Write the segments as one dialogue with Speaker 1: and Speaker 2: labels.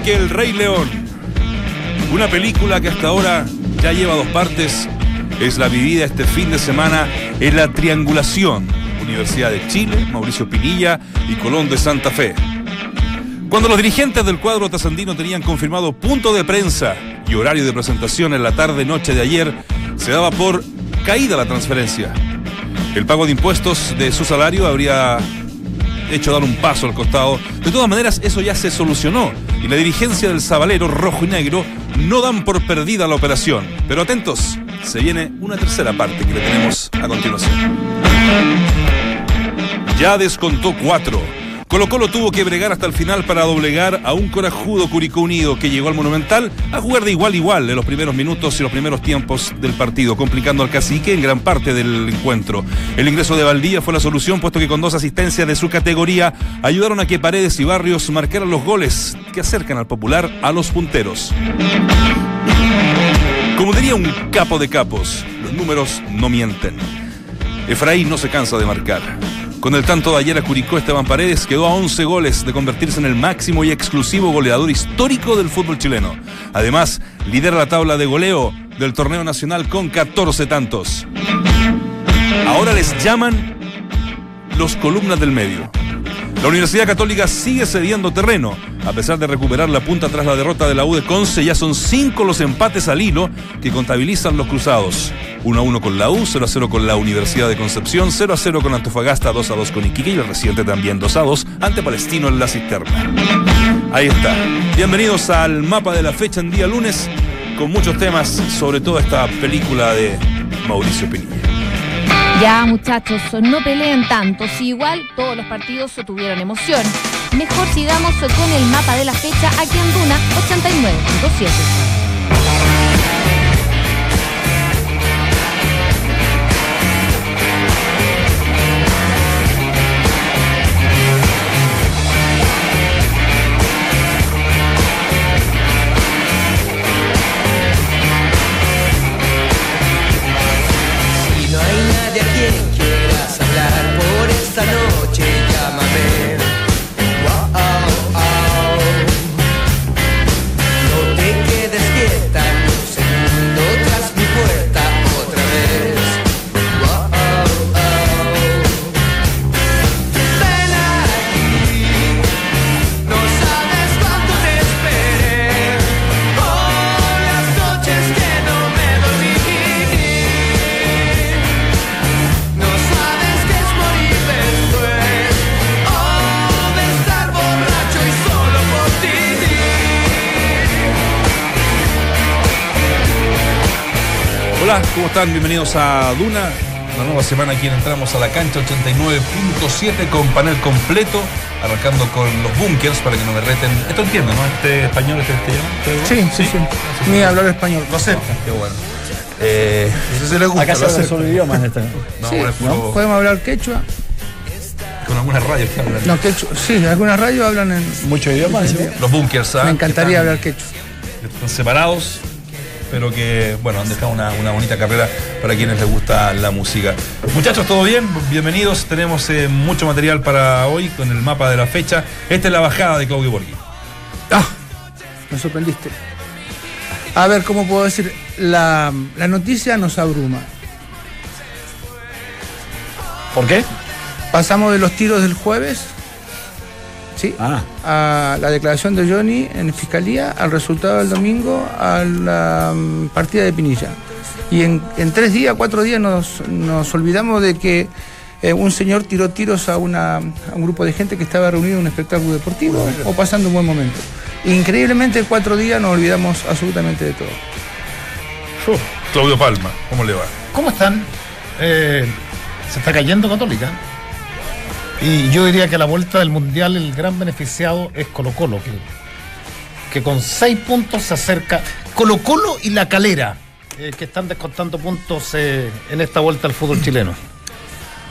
Speaker 1: más larga que El Rey León. Una película que hasta ahora ya lleva dos partes. Es la vivida este fin de semana en la triangulación. Universidad de Chile, Mauricio Pinilla y Colón de Santa Fe. Cuando los dirigentes del cuadro tasandino tenían confirmado punto de prensa y horario de presentación en la tarde-noche de ayer, se daba por caída la transferencia. El pago de impuestos de su salario habría hecho dar un paso al costado. De todas maneras, eso ya se solucionó y la dirigencia del Zabalero rojo y negro no dan por perdida la operación. Pero atentos, se viene una tercera parte que le tenemos a continuación. Ya descontó cuatro. Colo Colo tuvo que bregar hasta el final para doblegar a un corajudo Curicó Unido que llegó al Monumental a jugar de igual a igual en los primeros minutos y los primeros tiempos del partido, complicando al cacique en gran parte del encuentro. El ingreso de Valdía fue la solución, puesto que con dos asistencias de su categoría ayudaron a que Paredes y Barrios marcaran los goles que acercan al popular a los punteros. Como diría un capo de capos, los números no mienten. Efraín no se cansa de marcar. Con el tanto de ayer a Curicó, Esteban Paredes quedó a 11 goles de convertirse en el máximo y exclusivo goleador histórico del fútbol chileno. Además, lidera la tabla de goleo del torneo nacional con 14 tantos. Ahora les llaman los columnas del medio. La Universidad Católica sigue cediendo terreno. A pesar de recuperar la punta tras la derrota de la U de Conce, ya son cinco los empates al hilo que contabilizan los cruzados. 1 a 1 con la U, 0 a 0 con la Universidad de Concepción, 0 a 0 con Antofagasta, 2 a 2 con Iquique y el reciente también 2 a 2 ante Palestino en la cisterna. Ahí está. Bienvenidos al mapa de la fecha en día lunes con muchos temas, sobre todo esta película de Mauricio Pinilla.
Speaker 2: Ya, muchachos, no peleen tanto. Si igual todos los partidos tuvieron emoción. Mejor sigamos con el mapa de la fecha aquí en Duna 89.7.
Speaker 1: están? Bienvenidos a Duna. Una nueva semana aquí en entramos a la cancha 89.7 con panel completo, arrancando con los bunkers para que no me reten. Esto entiendo, ¿no? Este español, este castellano.
Speaker 3: Sí, sí, sí. Ni hablar español.
Speaker 1: Lo aceptan, qué bueno. Eh, no sé si les gusta.
Speaker 4: Acá se solo idiomas en esta.
Speaker 1: No,
Speaker 3: Sí,
Speaker 1: es puro-
Speaker 3: Podemos hablar quechua.
Speaker 1: con algunas radios que hablan.
Speaker 3: No, quechua. Sí, algunas radios hablan en.
Speaker 4: Muchos idiomas. ¿sí?
Speaker 1: Los bunkers, ¿ah?
Speaker 3: Me encantaría hablar quechua.
Speaker 1: que están separados, pero que, bueno, han dejado una, una bonita carrera para quienes les gusta la música. Muchachos, ¿todo bien? Bienvenidos. Tenemos eh, mucho material para hoy con el mapa de la fecha. Esta es la bajada de Claudio Borghi.
Speaker 3: Ah, me sorprendiste. A ver, ¿cómo puedo decir? La, la noticia nos abruma.
Speaker 4: ¿Por qué?
Speaker 3: Pasamos de los tiros del jueves, ¿sí?
Speaker 4: Ah,
Speaker 3: A la declaración de Johnny en fiscalía, al resultado del domingo, a la mm, partida de Pinilla. Y en, en tres días, cuatro días, nos, nos olvidamos de que eh, un señor tiró tiros a, una, a un grupo de gente que estaba reunido en un espectáculo deportivo o pasando un buen momento. Increíblemente, en cuatro días nos olvidamos absolutamente de todo.
Speaker 1: Claudio Palma, ¿cómo le va?
Speaker 5: ¿Cómo están? Eh, se está cayendo Católica. Y yo diría que a la vuelta del Mundial el gran beneficiado es Colo Colo, que, que con seis puntos se acerca. Colo Colo y La Calera, eh, que están descontando puntos eh, en esta vuelta al fútbol chileno.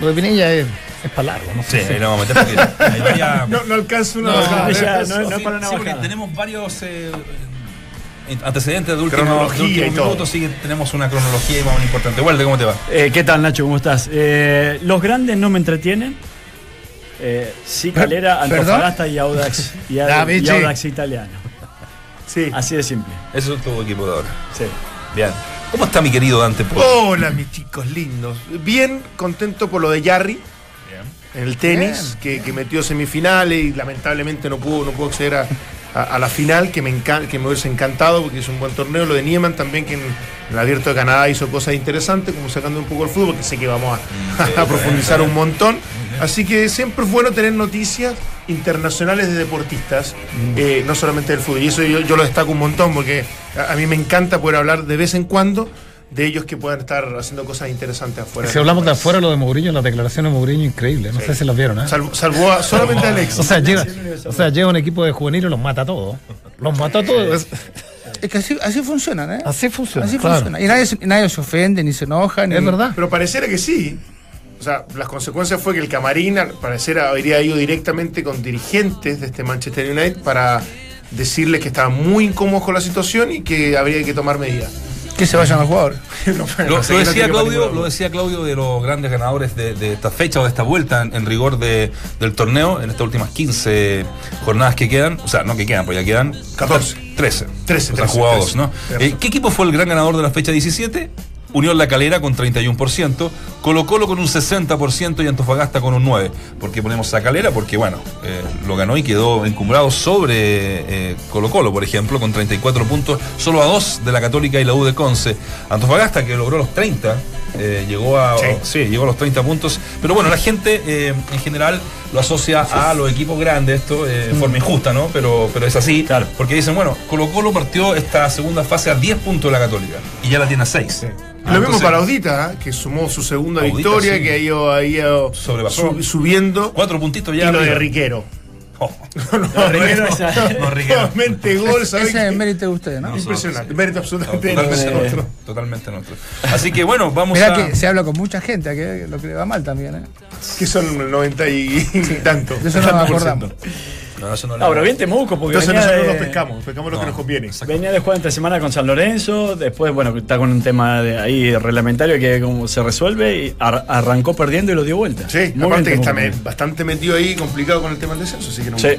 Speaker 5: Lo de Pinilla es, es para largo, ¿no?
Speaker 1: Sí, ahí lo vamos a meter porque hay varias-
Speaker 5: no alcanzo una
Speaker 4: no,
Speaker 5: bajada.
Speaker 4: ya, no, no
Speaker 1: Sí,
Speaker 4: es para una
Speaker 1: sí, porque
Speaker 4: bajada.
Speaker 1: tenemos varios eh, antecedentes de último,
Speaker 5: Cronología
Speaker 1: de último
Speaker 5: y todo.
Speaker 1: minuto, sí que tenemos una cronología y más importante. Walde, ¿cómo te va?
Speaker 4: Eh, ¿Qué tal, Nacho? ¿Cómo estás? Eh, los grandes no me entretienen. Eh, sí, Calera. Antofagasta y Audax, y. Audax italiano.
Speaker 6: Sí.
Speaker 4: Así de simple.
Speaker 1: Eso es tu equipo de ahora.
Speaker 4: Sí.
Speaker 1: Bien. ¿Cómo está mi querido Dante Polo?
Speaker 6: Hola, mis chicos lindos. Bien contento por lo de Jarry. En el tenis, que, que metió semifinales y lamentablemente no pudo, no pudo acceder a, a- a la final, que me, encan- que me hubiese encantado porque hizo un buen torneo. Lo de Nieman también, que en, en el Abierto de Canadá hizo cosas interesantes, como sacando un poco el fútbol, que sé que vamos a, a profundizar un montón. Así que siempre es bueno tener noticias internacionales de deportistas, eh, no solamente del fútbol. Y eso yo, yo lo destaco un montón porque a, a mí me encanta poder hablar de vez en cuando de ellos que puedan estar haciendo cosas interesantes afuera.
Speaker 5: Si hablamos de afuera, lo de Mourinho, las declaraciones de Mourinho, increíble. No sé si las vieron, ¿eh?
Speaker 6: Salvo, salvó a- solamente a Alex.
Speaker 5: O sea, llega, o sea, llega un equipo de juveniles y los mata a todos. Los mata a todos.
Speaker 3: Es que así, así funcionan, ¿eh?
Speaker 5: Así funciona.
Speaker 3: Así
Speaker 5: claro.
Speaker 3: funciona. Y nadie, se- nadie se ofende, ni se enoja, ni.
Speaker 5: Es verdad.
Speaker 6: Pero pareciera que sí. O sea, las consecuencias fue que el camarín al parecer habría ido directamente con dirigentes de este Manchester United para decirles que estaban muy incómodos con la situación y que habría que tomar medidas.
Speaker 3: Que se vayan los jugadores.
Speaker 6: No,
Speaker 1: Lo,
Speaker 6: no sé,
Speaker 1: lo
Speaker 6: que no
Speaker 1: decía Claudio, lo decía Claudio de los grandes ganadores de, de esta fecha o de esta vuelta en, en rigor de, del torneo, en estas últimas 15 jornadas que quedan, o sea, no que quedan, pues ya quedan
Speaker 6: 14.
Speaker 1: 13.
Speaker 6: 13,
Speaker 1: O sea,
Speaker 6: 13,
Speaker 1: jugados,
Speaker 6: 13.
Speaker 1: ¿no?
Speaker 6: Cierto.
Speaker 1: Eh, ¿Qué equipo fue el gran ganador de la fecha 17? Unión La Calera con 31%, Colo Colo con un 60% y Antofagasta con un 9%. ¿Por qué ponemos a Calera? Porque, bueno, eh, lo ganó y quedó encumbrado sobre eh, Colo Colo, por ejemplo, con 34 puntos, solo a dos de la Católica y la U de Conce. Antofagasta, que logró los 30, eh, llegó, a,
Speaker 6: Sí.
Speaker 1: sí, llegó a los 30 puntos. Pero bueno, la gente eh, en general lo asocia a los equipos grandes, esto eh, de forma injusta, ¿no? Pero, pero es así.
Speaker 4: Claro.
Speaker 1: Porque dicen, bueno, Colo Colo partió esta segunda fase a 10 puntos de la Católica y ya la tiene a 6.
Speaker 6: Lo mismo para Audita, que sumó su segunda
Speaker 1: Audita,
Speaker 6: victoria, que ha ido, ha ido sub- subiendo.
Speaker 1: Cuatro puntitos
Speaker 6: Y
Speaker 1: ya.
Speaker 6: lo de. Riquero. No,
Speaker 1: No.
Speaker 6: Nuevamente gol, ¿sabes
Speaker 3: Ese es el mérito de ustedes, ¿no?
Speaker 1: No,
Speaker 6: Impresionante,
Speaker 1: sí.
Speaker 6: mérito absolutamente
Speaker 1: Totalmente
Speaker 6: nuestro.
Speaker 1: nuestro. Totalmente nuestro. Así que bueno, vamos
Speaker 3: Mirá
Speaker 1: a.
Speaker 3: que se habla con mucha gente, que lo que le va mal también, ¿eh?
Speaker 6: Que son el 90 y tanto.
Speaker 3: De eso no nos acordamos.
Speaker 1: No, eso no
Speaker 4: Ah, pero bien Temuco, porque
Speaker 6: Entonces
Speaker 4: venía
Speaker 6: nosotros
Speaker 4: de,
Speaker 6: nos pescamos, pescamos lo que nos conviene.
Speaker 1: exacto.
Speaker 4: venía de jugar entre semana con San Lorenzo, después, bueno, está con un tema de ahí reglamentario que como se resuelve y ar- arrancó perdiendo y lo dio vuelta.
Speaker 6: Sí,
Speaker 4: Muy
Speaker 6: aparte que está me- bastante metido ahí, complicado con el tema del descenso, así que no.
Speaker 4: Sí.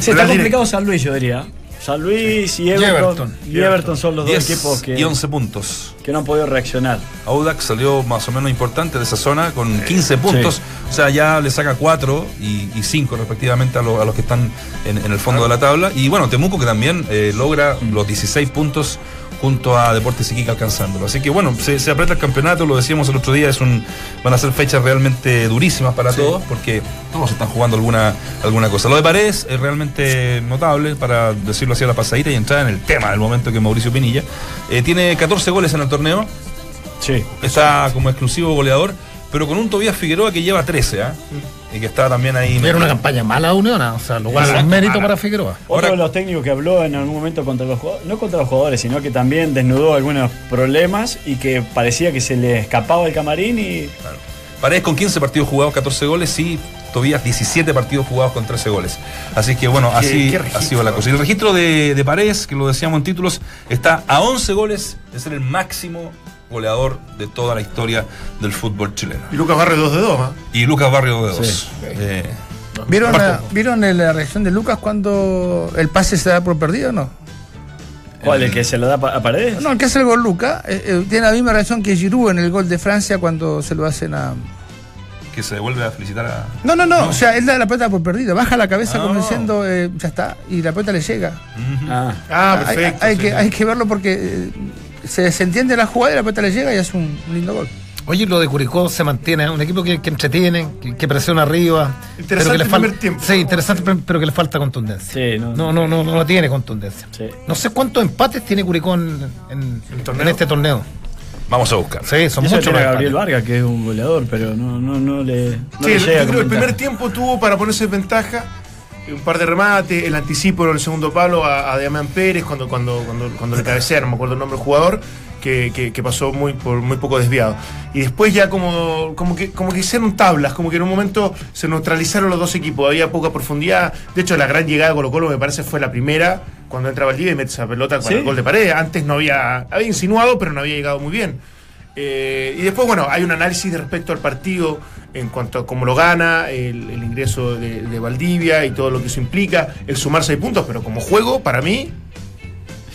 Speaker 4: Sí, está complicado San Luis, yo diría. San Luis y Everton.
Speaker 5: Everton.
Speaker 4: Y Everton son los dos
Speaker 1: 10
Speaker 4: equipos que,
Speaker 1: y 11 puntos.
Speaker 4: que no han podido reaccionar.
Speaker 1: Audax salió más o menos importante de esa zona con 15 puntos. O sea, ya le saca 4 y 5 respectivamente a, lo- a los que están en, en el fondo de la tabla. Y bueno, Temuco que también eh, logra los 16 puntos junto a Deportes Iquique alcanzándolo. Así que bueno, se, se aprieta el campeonato, lo decíamos el otro día, es un, van a ser fechas realmente durísimas para todos porque todos están jugando alguna, alguna cosa. Lo de Paredes es realmente notable, para decirlo así a la pasadita y entrar en el tema del momento que Mauricio Pinilla. Eh, tiene 14 goles en el torneo,
Speaker 4: Sí.
Speaker 1: está como exclusivo goleador, pero con un Tobías Figueroa que lleva 13, ¿ah? Y que está también ahí.
Speaker 5: Era una campaña mala de Unión, o sea, lugar
Speaker 1: Exacto,
Speaker 5: un mérito
Speaker 1: mala.
Speaker 5: para Figueroa.
Speaker 4: Otro
Speaker 1: Ahora-
Speaker 4: de los técnicos que habló en algún momento contra los jugadores, no contra los jugadores, sino que también desnudó algunos problemas y que parecía que se le escapaba el camarín y
Speaker 1: Paredes con 15 partidos jugados, 14 goles y Tobías 17 partidos jugados con 13 goles. Así que bueno, así
Speaker 6: qué
Speaker 1: ha
Speaker 6: registro,
Speaker 1: sido la cosa. Y el registro de, de Paredes, que lo decíamos en títulos, está a 11 goles de ser el máximo goleador de toda la historia del fútbol chileno.
Speaker 6: Y Lucas Barrio 2 de 2, ¿ah?
Speaker 1: Y Lucas Barrio de 2. Eh,
Speaker 3: ¿Vieron, la, ¿Vieron la reacción de Lucas cuando el pase se da por perdido o no?
Speaker 4: ¿cuál? ¿El que se lo da a Paredes?
Speaker 3: No, el que hace el gol Lucas eh, eh, tiene la misma reacción que Giroud en el gol de Francia cuando se lo hacen a...
Speaker 1: que se vuelve a felicitar a.
Speaker 3: No, no, no, o sea, él da la pelota por perdida, baja la cabeza
Speaker 1: Ah.
Speaker 3: como diciendo, eh, ya está, y la pelota le llega.
Speaker 4: Ah,
Speaker 6: Ah,
Speaker 3: Hay-
Speaker 6: perfecto.
Speaker 3: Hay,
Speaker 6: sí,
Speaker 3: que,
Speaker 6: sí.
Speaker 3: hay que verlo porque eh, se, se entiende la jugada y la pelota le llega y es un, un lindo gol.
Speaker 5: Oye, lo de Curicó se mantiene, es un equipo que, que entretiene, que, que presiona arriba.
Speaker 6: Interesante
Speaker 5: pero que le
Speaker 6: el
Speaker 5: falta.
Speaker 6: primer tiempo.
Speaker 5: Sí, interesante, pero- pero que le falta contundencia.
Speaker 4: Sí, no-
Speaker 5: no, no, no, no tiene contundencia.
Speaker 4: Sí.
Speaker 5: No sé cuántos empates tiene Curicó en, en-
Speaker 6: ¿En torneo?
Speaker 5: en este torneo.
Speaker 1: Vamos a buscar.
Speaker 5: Sí, son muchos
Speaker 4: Gabriel. Vargas, que es un goleador, pero no, no, no le, no
Speaker 6: Sí,
Speaker 4: le
Speaker 6: el-
Speaker 4: llega
Speaker 6: yo creo que el primer tiempo tuvo para ponerse en ventaja un par de remates, el anticipo en el segundo palo a, a Damián Pérez cuando, cuando, cuando, cuando le cabecea, no me acuerdo el nombre del jugador, que, que- que pasó muy, por muy poco desviado. Y después ya como, como, que, como que hicieron tablas, como que en un momento se neutralizaron los dos equipos, había poca profundidad. De hecho, la gran llegada de Colo Colo me parece fue la primera, cuando entra Valdivia y mete esa pelota con
Speaker 4: Sí.
Speaker 6: el gol de pared. Antes no había, había insinuado, pero no había llegado muy bien. Eh, y después, bueno, hay un análisis de respecto al partido en cuanto a cómo lo gana, el, el ingreso de, de Valdivia y todo lo que eso implica, el sumar seis puntos, pero como juego, para mí,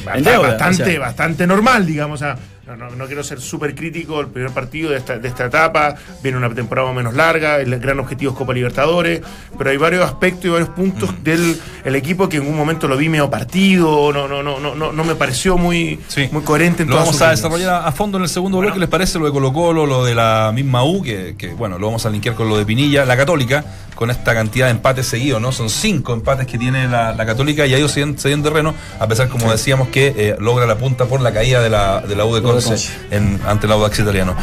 Speaker 6: bastante,
Speaker 4: deuda,
Speaker 6: bastante,
Speaker 4: o sea.
Speaker 6: bastante normal, digamos. o sea, no, no- no quiero ser súper crítico el primer partido de esta, de esta etapa. Viene una temporada menos larga, el gran objetivo es Copa Libertadores, pero hay varios aspectos y varios puntos
Speaker 1: Mm.
Speaker 6: del el equipo que en un momento lo vi medio partido, no, no, no, no, no, no me pareció muy,
Speaker 1: Sí.
Speaker 6: muy coherente en
Speaker 1: Lo vamos a
Speaker 6: líneas.
Speaker 1: desarrollar a fondo en el segundo bloque, ¿les parece? Lo de Colo Colo, lo de la misma U, que, que, bueno, lo vamos a linkear con lo de Pinilla, la Católica, con esta cantidad de empates seguidos, ¿no? Son cinco empates que tiene la, la Católica y ha ido cediendo terreno, a pesar, como decíamos, que eh, logra la punta por la caída de la, de la U de Conce. en- ante el Audax italiano.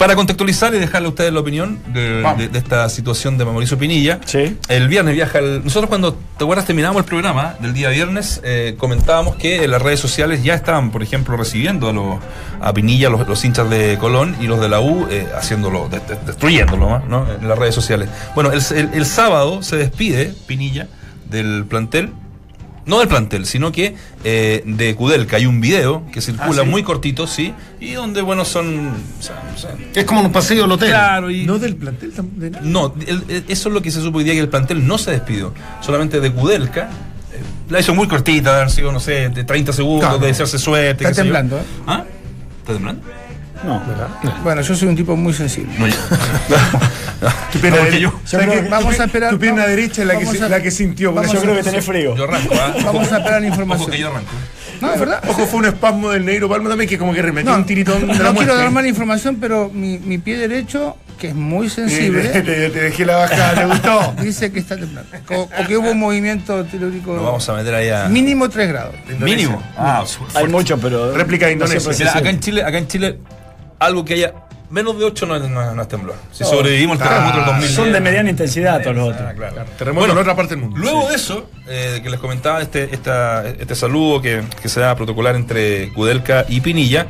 Speaker 1: Para contextualizar y dejarle a ustedes la opinión de,
Speaker 6: Vamos.
Speaker 1: de- de esta situación de Mauricio Pinilla,
Speaker 4: Sí.
Speaker 1: el viernes viaja. el- nosotros, cuando te acuerdas, terminamos el programa del día viernes, eh, comentábamos que en las redes sociales ya estaban, por ejemplo, recibiendo a, los, a Pinilla, los, los hinchas de Colón y los de la U, eh, haciéndolo, de- de- destruyéndolo ¿no? ¿no? en las redes sociales. Bueno, el, el- el sábado se despide Pinilla del plantel. No del plantel, sino que eh, de Kudelka hay un video que circula
Speaker 6: Ah, ¿sí?
Speaker 1: muy cortito, sí, y donde, bueno, son. o sea, o sea,
Speaker 5: Es como en un pasillo del hotel.
Speaker 1: claro, y.
Speaker 6: No del plantel de nada.
Speaker 1: No, el- el- eso es lo que se supo hoy día que el plantel no se despidió. Solamente de Kudelka. eh, La hizo muy cortita, de haber sido, no sé, de 30 segundos,
Speaker 6: Claro.
Speaker 1: de desearse suerte.
Speaker 3: Está temblando, ¿eh?
Speaker 1: ¿Ah? ¿Está temblando?
Speaker 4: No.
Speaker 3: Bueno, yo soy un tipo muy sensible.
Speaker 1: No, yo.
Speaker 6: Tu pierna
Speaker 1: No,
Speaker 6: derecha-
Speaker 1: yo-
Speaker 3: vamos
Speaker 6: Tu-
Speaker 3: a esperar-
Speaker 6: Tu pierna
Speaker 3: vamos-
Speaker 6: derecha es la que,
Speaker 3: vamos
Speaker 6: se-
Speaker 3: a-
Speaker 6: la que sintió. porque
Speaker 4: Yo creo que tenés frío.
Speaker 1: Yo arranco, ¿ah?
Speaker 3: Vamos a esperar la
Speaker 1: Ojo
Speaker 3: información.
Speaker 1: que yo arranco.
Speaker 3: No, es verdad.
Speaker 6: Ojo, fue un espasmo del negro Palma también que como que remetió
Speaker 3: No,
Speaker 6: un tiritón de
Speaker 3: no
Speaker 6: la
Speaker 3: quiero dar mala información, pero mi, mi pie derecho, que es muy
Speaker 6: Sí, te,
Speaker 3: sensible,
Speaker 6: te- te dejé la bajada, ¿te gustó?
Speaker 3: dice que está temblando. O, o que hubo un movimiento telúrico
Speaker 1: Nos vamos a meter ahí a.
Speaker 3: mínimo 3 grados.
Speaker 1: Mínimo. Ah,
Speaker 4: Hay mucho, pero.
Speaker 6: Réplica de Indonesia.
Speaker 1: Mira, acá en Chile, acá en Chile, algo que haya menos de 8 no, no no es temblor. Si sobrevivimos el terremoto del 2000.
Speaker 4: Son de mediana intensidad todos los otros.
Speaker 1: Ah, claro.
Speaker 6: Terremoto
Speaker 1: Bueno,
Speaker 6: en otra parte del mundo.
Speaker 1: Luego de eso, eh, que les comentaba este, esta- este saludo que, que se da protocolar entre Kudelka y Pinilla,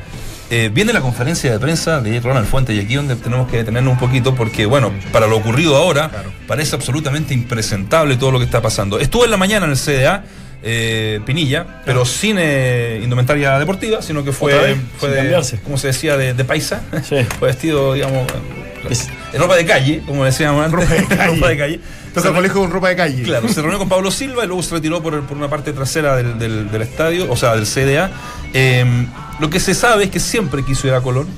Speaker 1: eh, viene la conferencia de prensa de Ronald Fuente y aquí donde tenemos que detenernos un poquito porque, bueno, para lo ocurrido ahora, parece absolutamente impresentable todo lo que está pasando. Estuvo en la mañana en el CDA. Eh, Pinilla, pero sin eh, indumentaria deportiva, sino que fue, fue de, como se decía, de, de paisa,
Speaker 4: Sí.
Speaker 1: fue vestido, digamos,
Speaker 4: Es-
Speaker 1: en ropa de calle, como decíamos antes,
Speaker 6: Ropa de calle.
Speaker 1: ropa de calle.
Speaker 6: Colegio con ropa de calle.
Speaker 1: Claro, se reunió con Pablo Silva y luego se retiró por, por una parte trasera del, del- del estadio, o sea, del CDA. Eh, lo que se sabe es que siempre quiso ir a Colón,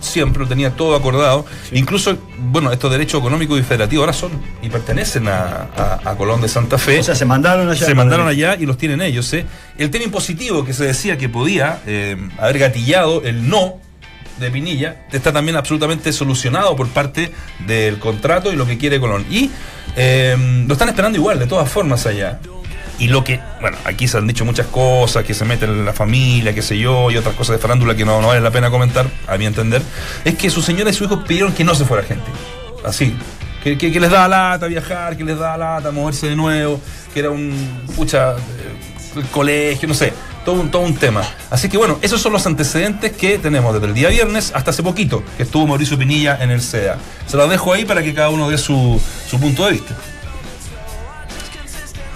Speaker 1: siempre lo tenía todo acordado. Incluso, bueno, estos derechos económicos y federativos ahora son y pertenecen a, a- a Colón de Santa Fe.
Speaker 4: O sea, se mandaron allá.
Speaker 1: Se mandaron allá y los tienen ellos. ¿eh? El tema impositivo que se decía que podía eh, haber gatillado el no de Pinilla está también absolutamente solucionado por parte del contrato y lo que quiere Colón. Y eh, lo están esperando igual, de todas formas, allá. Y lo que, bueno, aquí se han dicho muchas cosas, que se meten en la familia, qué sé yo, y otras cosas de farándula que no, no vale la pena comentar, a mi entender, es que su señora y su hijo pidieron que no se fuera gente. Así. Que, que- les daba lata viajar, que les daba lata moverse de nuevo, que era un, pucha, eh, colegio, no sé, todo un, todo un tema. Así que bueno, esos son los antecedentes que tenemos desde el día viernes hasta hace poquito, que estuvo Mauricio Pinilla en el CEA. Se los dejo ahí para que cada uno dé su, su punto de vista.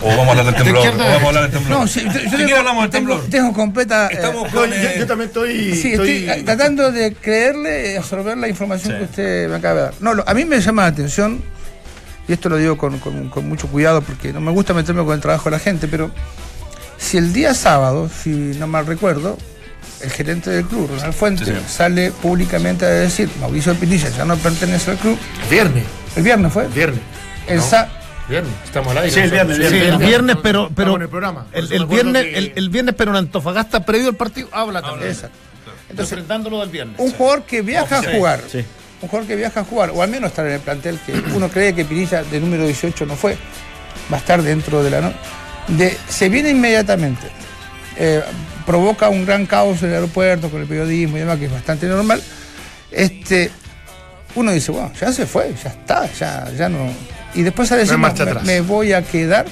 Speaker 1: O vamos a hablar del temblor. O vamos a hablar del temblor.
Speaker 3: No, sí, yo, yo tengo,
Speaker 1: hablamos del temblor.
Speaker 3: tengo completa. eh,
Speaker 1: Estamos
Speaker 6: No,
Speaker 1: con,
Speaker 6: yo,
Speaker 1: eh,
Speaker 6: yo también estoy.
Speaker 3: Sí,
Speaker 6: estoy-
Speaker 3: estoy eh, tratando de creerle y absorber la información
Speaker 1: Sí.
Speaker 3: que usted me acaba de dar. No, lo- a mí me llama la atención, y esto lo digo con, con- con mucho cuidado porque no me gusta meterme con el trabajo de la gente, pero si el día sábado, si no mal recuerdo, el gerente del club, Ronald Fuentes,
Speaker 1: Sí,
Speaker 3: sale públicamente a decir, Mauricio Pinilla ya no pertenece al club,
Speaker 6: Viernes.
Speaker 3: el viernes fue,
Speaker 6: Viernes.
Speaker 3: el
Speaker 6: No. Viernes. Estamos al aire.
Speaker 4: Sí, el viernes,
Speaker 5: Sí, el viernes, pero, pero
Speaker 6: en el programa.
Speaker 5: El, viernes,
Speaker 6: que-
Speaker 5: el, el viernes, pero en Antofagasta previo al partido habla también.
Speaker 3: Exacto. Entonces,
Speaker 5: Enfrentándolo del viernes.
Speaker 3: un jugador que viaja a jugar,
Speaker 4: Sí.
Speaker 3: un jugador que viaja a jugar, o al menos estar en el plantel que uno cree que Pinilla de número 18 no fue, va a estar dentro de la no- de se viene inmediatamente. Eh, provoca un gran caos en el aeropuerto con el periodismo y demás, que es bastante normal. Este, uno dice, bueno, ya se fue, ya está, ya, ya no. Y después a decir,
Speaker 6: marcha
Speaker 3: me,
Speaker 6: atrás.
Speaker 3: me voy a quedar.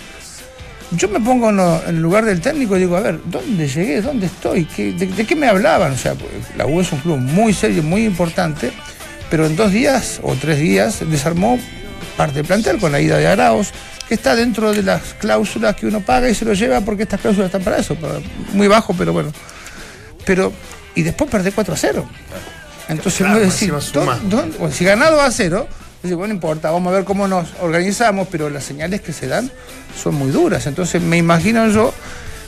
Speaker 3: Yo me pongo en, el lugar del técnico y digo, a ver, ¿dónde llegué? ¿Dónde estoy? ¿Qué- de, de qué me hablaban? O sea, pues, la U es un club muy serio, muy importante, pero en dos días o tres días desarmó parte del plantel con la ida de Araos, que está dentro de las cláusulas que uno paga y se lo lleva porque estas cláusulas están para eso, para- muy bajo, pero bueno. Pero, y después perdé 4 a 0. Entonces,
Speaker 6: Claro, encima suma.
Speaker 3: ¿dó- dónde- bueno, si ganado a cero, dice, bueno, no importa, vamos a ver cómo nos organizamos, pero las señales que se dan son muy duras. Entonces, me imagino yo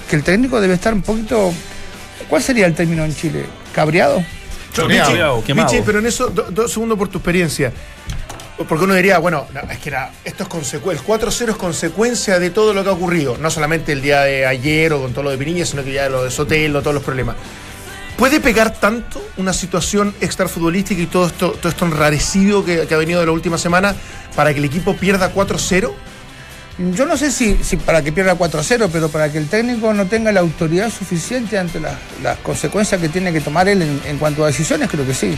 Speaker 3: que el técnico debe estar un poquito. ¿Cuál sería el término en Chile? ¿Cabreado?
Speaker 5: Choreado.
Speaker 6: Michi, pero en eso, do- dos segundos por tu experiencia. Porque uno diría, bueno, no, es que era, esto es consecuencia, el 4-0 es consecuencia de todo lo que ha ocurrido. No solamente el día de ayer o con todo lo de Piniña, sino que ya lo de Sotelo, todos los problemas. ¿Puede pegar tanto una situación extrafutbolística y todo esto, todo esto enrarecido que, ha venido de la última semana para que el equipo pierda 4-0?
Speaker 3: Yo no sé si, para que pierda 4-0, pero para que el técnico no tenga la autoridad suficiente ante las, consecuencias que tiene que tomar él en, cuanto a decisiones, creo que sí.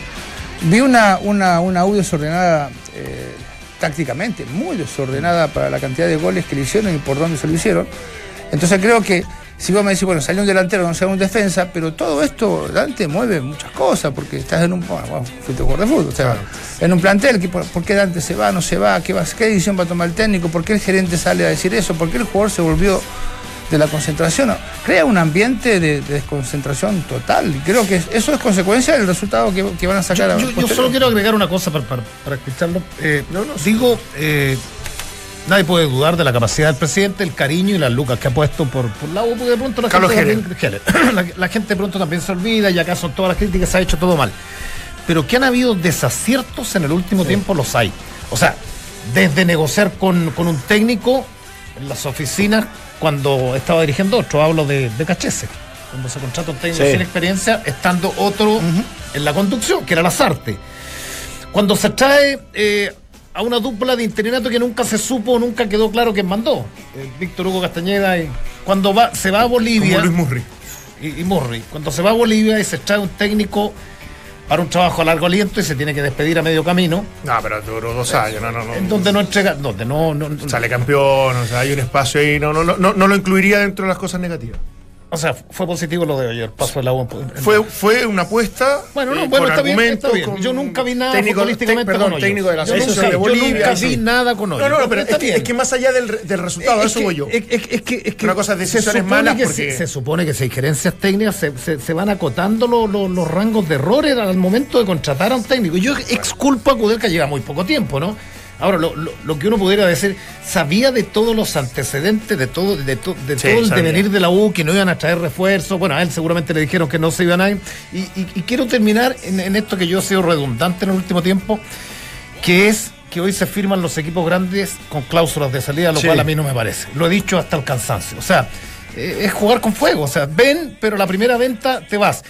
Speaker 3: Vi una, una, una U desordenada eh, tácticamente, muy desordenada para la cantidad de goles que le hicieron y por dónde se lo hicieron. Entonces creo que si vos me decís, bueno, salió un delantero, no salió un defensa, pero todo esto, Dante, mueve muchas cosas, porque estás en un, bueno, fuiste jugador de fútbol, o sea, en un plantel, que por, qué Dante se va, no se va, qué, va, qué decisión va a tomar el técnico, por qué el gerente sale a decir eso, por qué el jugador se volvió de la concentración, crea un ambiente de, de desconcentración total, y creo que eso es consecuencia del resultado que, que van a sacar a
Speaker 5: Yo, yo solo quiero agregar una cosa para, para- para escucharlo. Eh, digo, eh, nadie puede dudar de la capacidad del presidente, el cariño y las lucas que ha puesto por, por la U, porque de pronto la
Speaker 6: Carlos
Speaker 5: gente, también- la, la gente de pronto también se olvida y acá son todas las críticas, se ha hecho todo mal. Pero que han habido desaciertos en el último tiempo, los hay. O sea, desde negociar con, con un técnico en las oficinas cuando estaba dirigiendo otro, hablo de, de Cachese. Cuando se contrata un técnico
Speaker 4: Sí.
Speaker 5: sin experiencia, estando otro en la conducción, que era Lazarte. Cuando se trae eh, a una dupla de interinato que nunca se supo, nunca quedó claro quién mandó, eh, Víctor Hugo Castañeda, y cuando va, se va a Bolivia
Speaker 6: Como Luis Murri.
Speaker 5: y, y Murray, cuando se va a Bolivia y se trae un técnico para un trabajo a largo aliento y se tiene que despedir a medio camino,
Speaker 6: No, pero duró dos años, no, no, no.
Speaker 5: en donde no entrega, donde no, no- no-
Speaker 6: Sale campeón, o sea, hay un espacio ahí, no, no, no, no, no lo incluiría dentro de las cosas negativas.
Speaker 5: O sea, fue positivo lo de ayer, paso de la U en-
Speaker 6: Fue, fue una apuesta.
Speaker 5: Bueno, no,
Speaker 6: eh,
Speaker 5: bueno, está bien, está Yo nunca vi nada
Speaker 6: técnico,
Speaker 5: futbolísticamente
Speaker 6: te- perdón,
Speaker 5: con
Speaker 6: técnico de la
Speaker 5: Yo
Speaker 6: selección
Speaker 5: nunca-
Speaker 6: de
Speaker 5: yo
Speaker 6: Bolivia.
Speaker 5: nunca
Speaker 6: sí.
Speaker 5: vi nada con
Speaker 6: No,
Speaker 5: Hoyos.
Speaker 6: no, no, pero
Speaker 5: Está
Speaker 6: es que, es que más allá del, del resultado,
Speaker 5: Es
Speaker 6: eso
Speaker 5: que-
Speaker 6: voy yo.
Speaker 5: Es, es- que, es que
Speaker 6: Una cosa es decisiones malas
Speaker 5: que
Speaker 6: porque-
Speaker 5: se, se supone que si hay gerencias técnicas se, se- se van acotando lo- lo- los rangos de errores al momento de contratar a un técnico. Yo exculpo a Kudelka, lleva muy poco tiempo, ¿no? Ahora, lo, lo- lo que uno pudiera decir, sabía de todos los antecedentes, de todo, de, to- de
Speaker 6: Sí,
Speaker 5: todo el
Speaker 6: sabía.
Speaker 5: devenir de la U, que no iban a traer refuerzos. Bueno, a él seguramente le dijeron que no se iban a ir. Y, y- y quiero terminar en, en esto que yo he sido redundante en el último tiempo, que es que hoy se firman los equipos grandes con cláusulas de salida, lo
Speaker 6: Sí.
Speaker 5: cual a mí no me parece. Lo he dicho hasta el cansancio. O sea, eh, es jugar con fuego. O sea, ven, pero la primera venta te vas.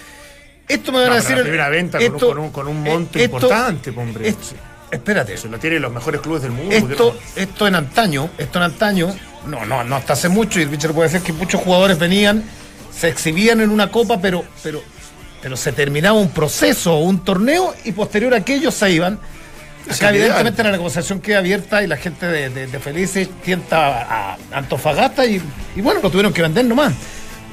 Speaker 5: Esto me van
Speaker 6: No,
Speaker 5: a decir.
Speaker 6: la primera venta con un- con un- con un monto
Speaker 5: eh, esto-
Speaker 6: importante, hombre.
Speaker 5: esto- espérate.
Speaker 6: Se lo tienen los mejores clubes del mundo.
Speaker 5: Esto, esto en antaño, esto en antaño, no, no, no hasta hace mucho, y el Richard puede decir que muchos jugadores venían, se exhibían en una copa, pero, pero, pero se terminaba un proceso o un torneo y posterior a aquello se iban. Acá, evidentemente, la negociación queda abierta y la gente de, de- de Felices tienta a, a Antofagasta y, y bueno, lo tuvieron que vender nomás.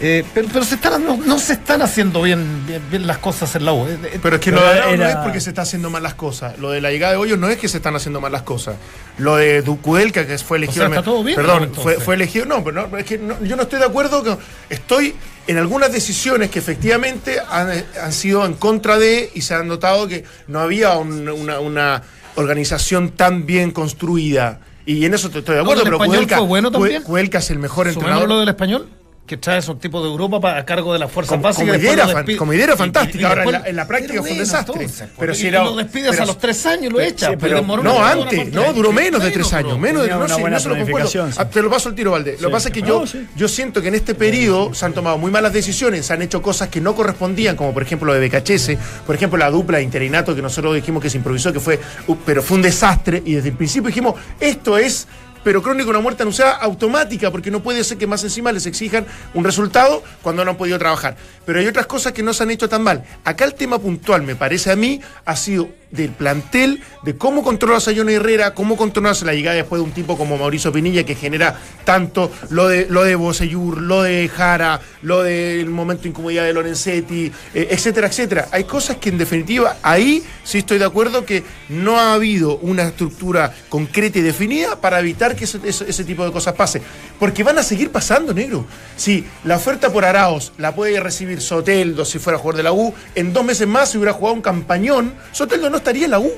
Speaker 5: Eh, pero pero se están, no, no se están haciendo bien, bien, bien las cosas en la U. Eh, eh,
Speaker 6: Pero es que
Speaker 4: Pero
Speaker 6: lo de Arao no
Speaker 4: era-
Speaker 6: es porque se está haciendo mal las cosas. Lo de la llegada de Hoyos no es que se están haciendo mal las cosas. Lo de Ducudelca, que fue elegido.
Speaker 5: O sea, está todo bien,
Speaker 6: Perdón, fue, fue elegido. No, pero no, es que no- yo no estoy de acuerdo. con- estoy en algunas decisiones que efectivamente han, han sido en contra de y se han notado que no había un- una, una organización tan bien construida. Y en eso te estoy de
Speaker 5: No,
Speaker 6: acuerdo,
Speaker 5: el
Speaker 6: pero
Speaker 5: fue bueno también.
Speaker 6: Kudelka es el mejor entrenador.
Speaker 5: lo del español, que trae esos tipos de Europa para, a cargo de las fuerzas
Speaker 6: Como,
Speaker 5: básicas. lo
Speaker 6: fan-
Speaker 5: despide-
Speaker 6: como idea era
Speaker 5: y-
Speaker 6: fantástica.
Speaker 5: y- y
Speaker 6: Ahora, en la, en la práctica fue un desastre.
Speaker 5: entonces,
Speaker 6: pero si era.
Speaker 5: lo despides
Speaker 6: pero-
Speaker 5: a los tres años, lo echas.
Speaker 6: Sí, pero- no, antes, no, duró menos de tres años. Menos de no, sí, no se lo concuerdo.
Speaker 4: planificación, sí.
Speaker 6: Ah, Te lo paso el tiro, Valde. Lo que pasa es que
Speaker 4: No,
Speaker 6: yo,
Speaker 4: sí.
Speaker 6: yo siento que en este periodo se han tomado muy malas decisiones, se han hecho cosas que no correspondían, como por ejemplo lo de Becachese, por ejemplo la dupla de interinato que nosotros dijimos que se improvisó, que fue, uh, pero fue un desastre, y desde el principio dijimos, esto es pero crónico una muerte anunciada automática, porque no puede ser que más encima les exijan un resultado cuando no han podido trabajar. Pero hay otras cosas que no se han hecho tan mal. Acá el tema puntual, me parece a mí, ha sido del plantel, de cómo controlas a Herrera, cómo controlas la llegada después de un tipo como Mauricio Pinilla que genera tanto lo de lo de Boseyur, lo de Jara, lo del momento de incomodidad de Lorenzetti, eh, etcétera, etcétera. Hay cosas que en definitiva ahí sí estoy de acuerdo que no ha habido una estructura concreta y definida para evitar que ese tipo de cosas pase. Porque van a seguir pasando, negro. Si la oferta por Araos la puede recibir Soteldo si fuera jugador de la U, en dos meses más si hubiera jugado un campañón, Soteldo no estaría la U.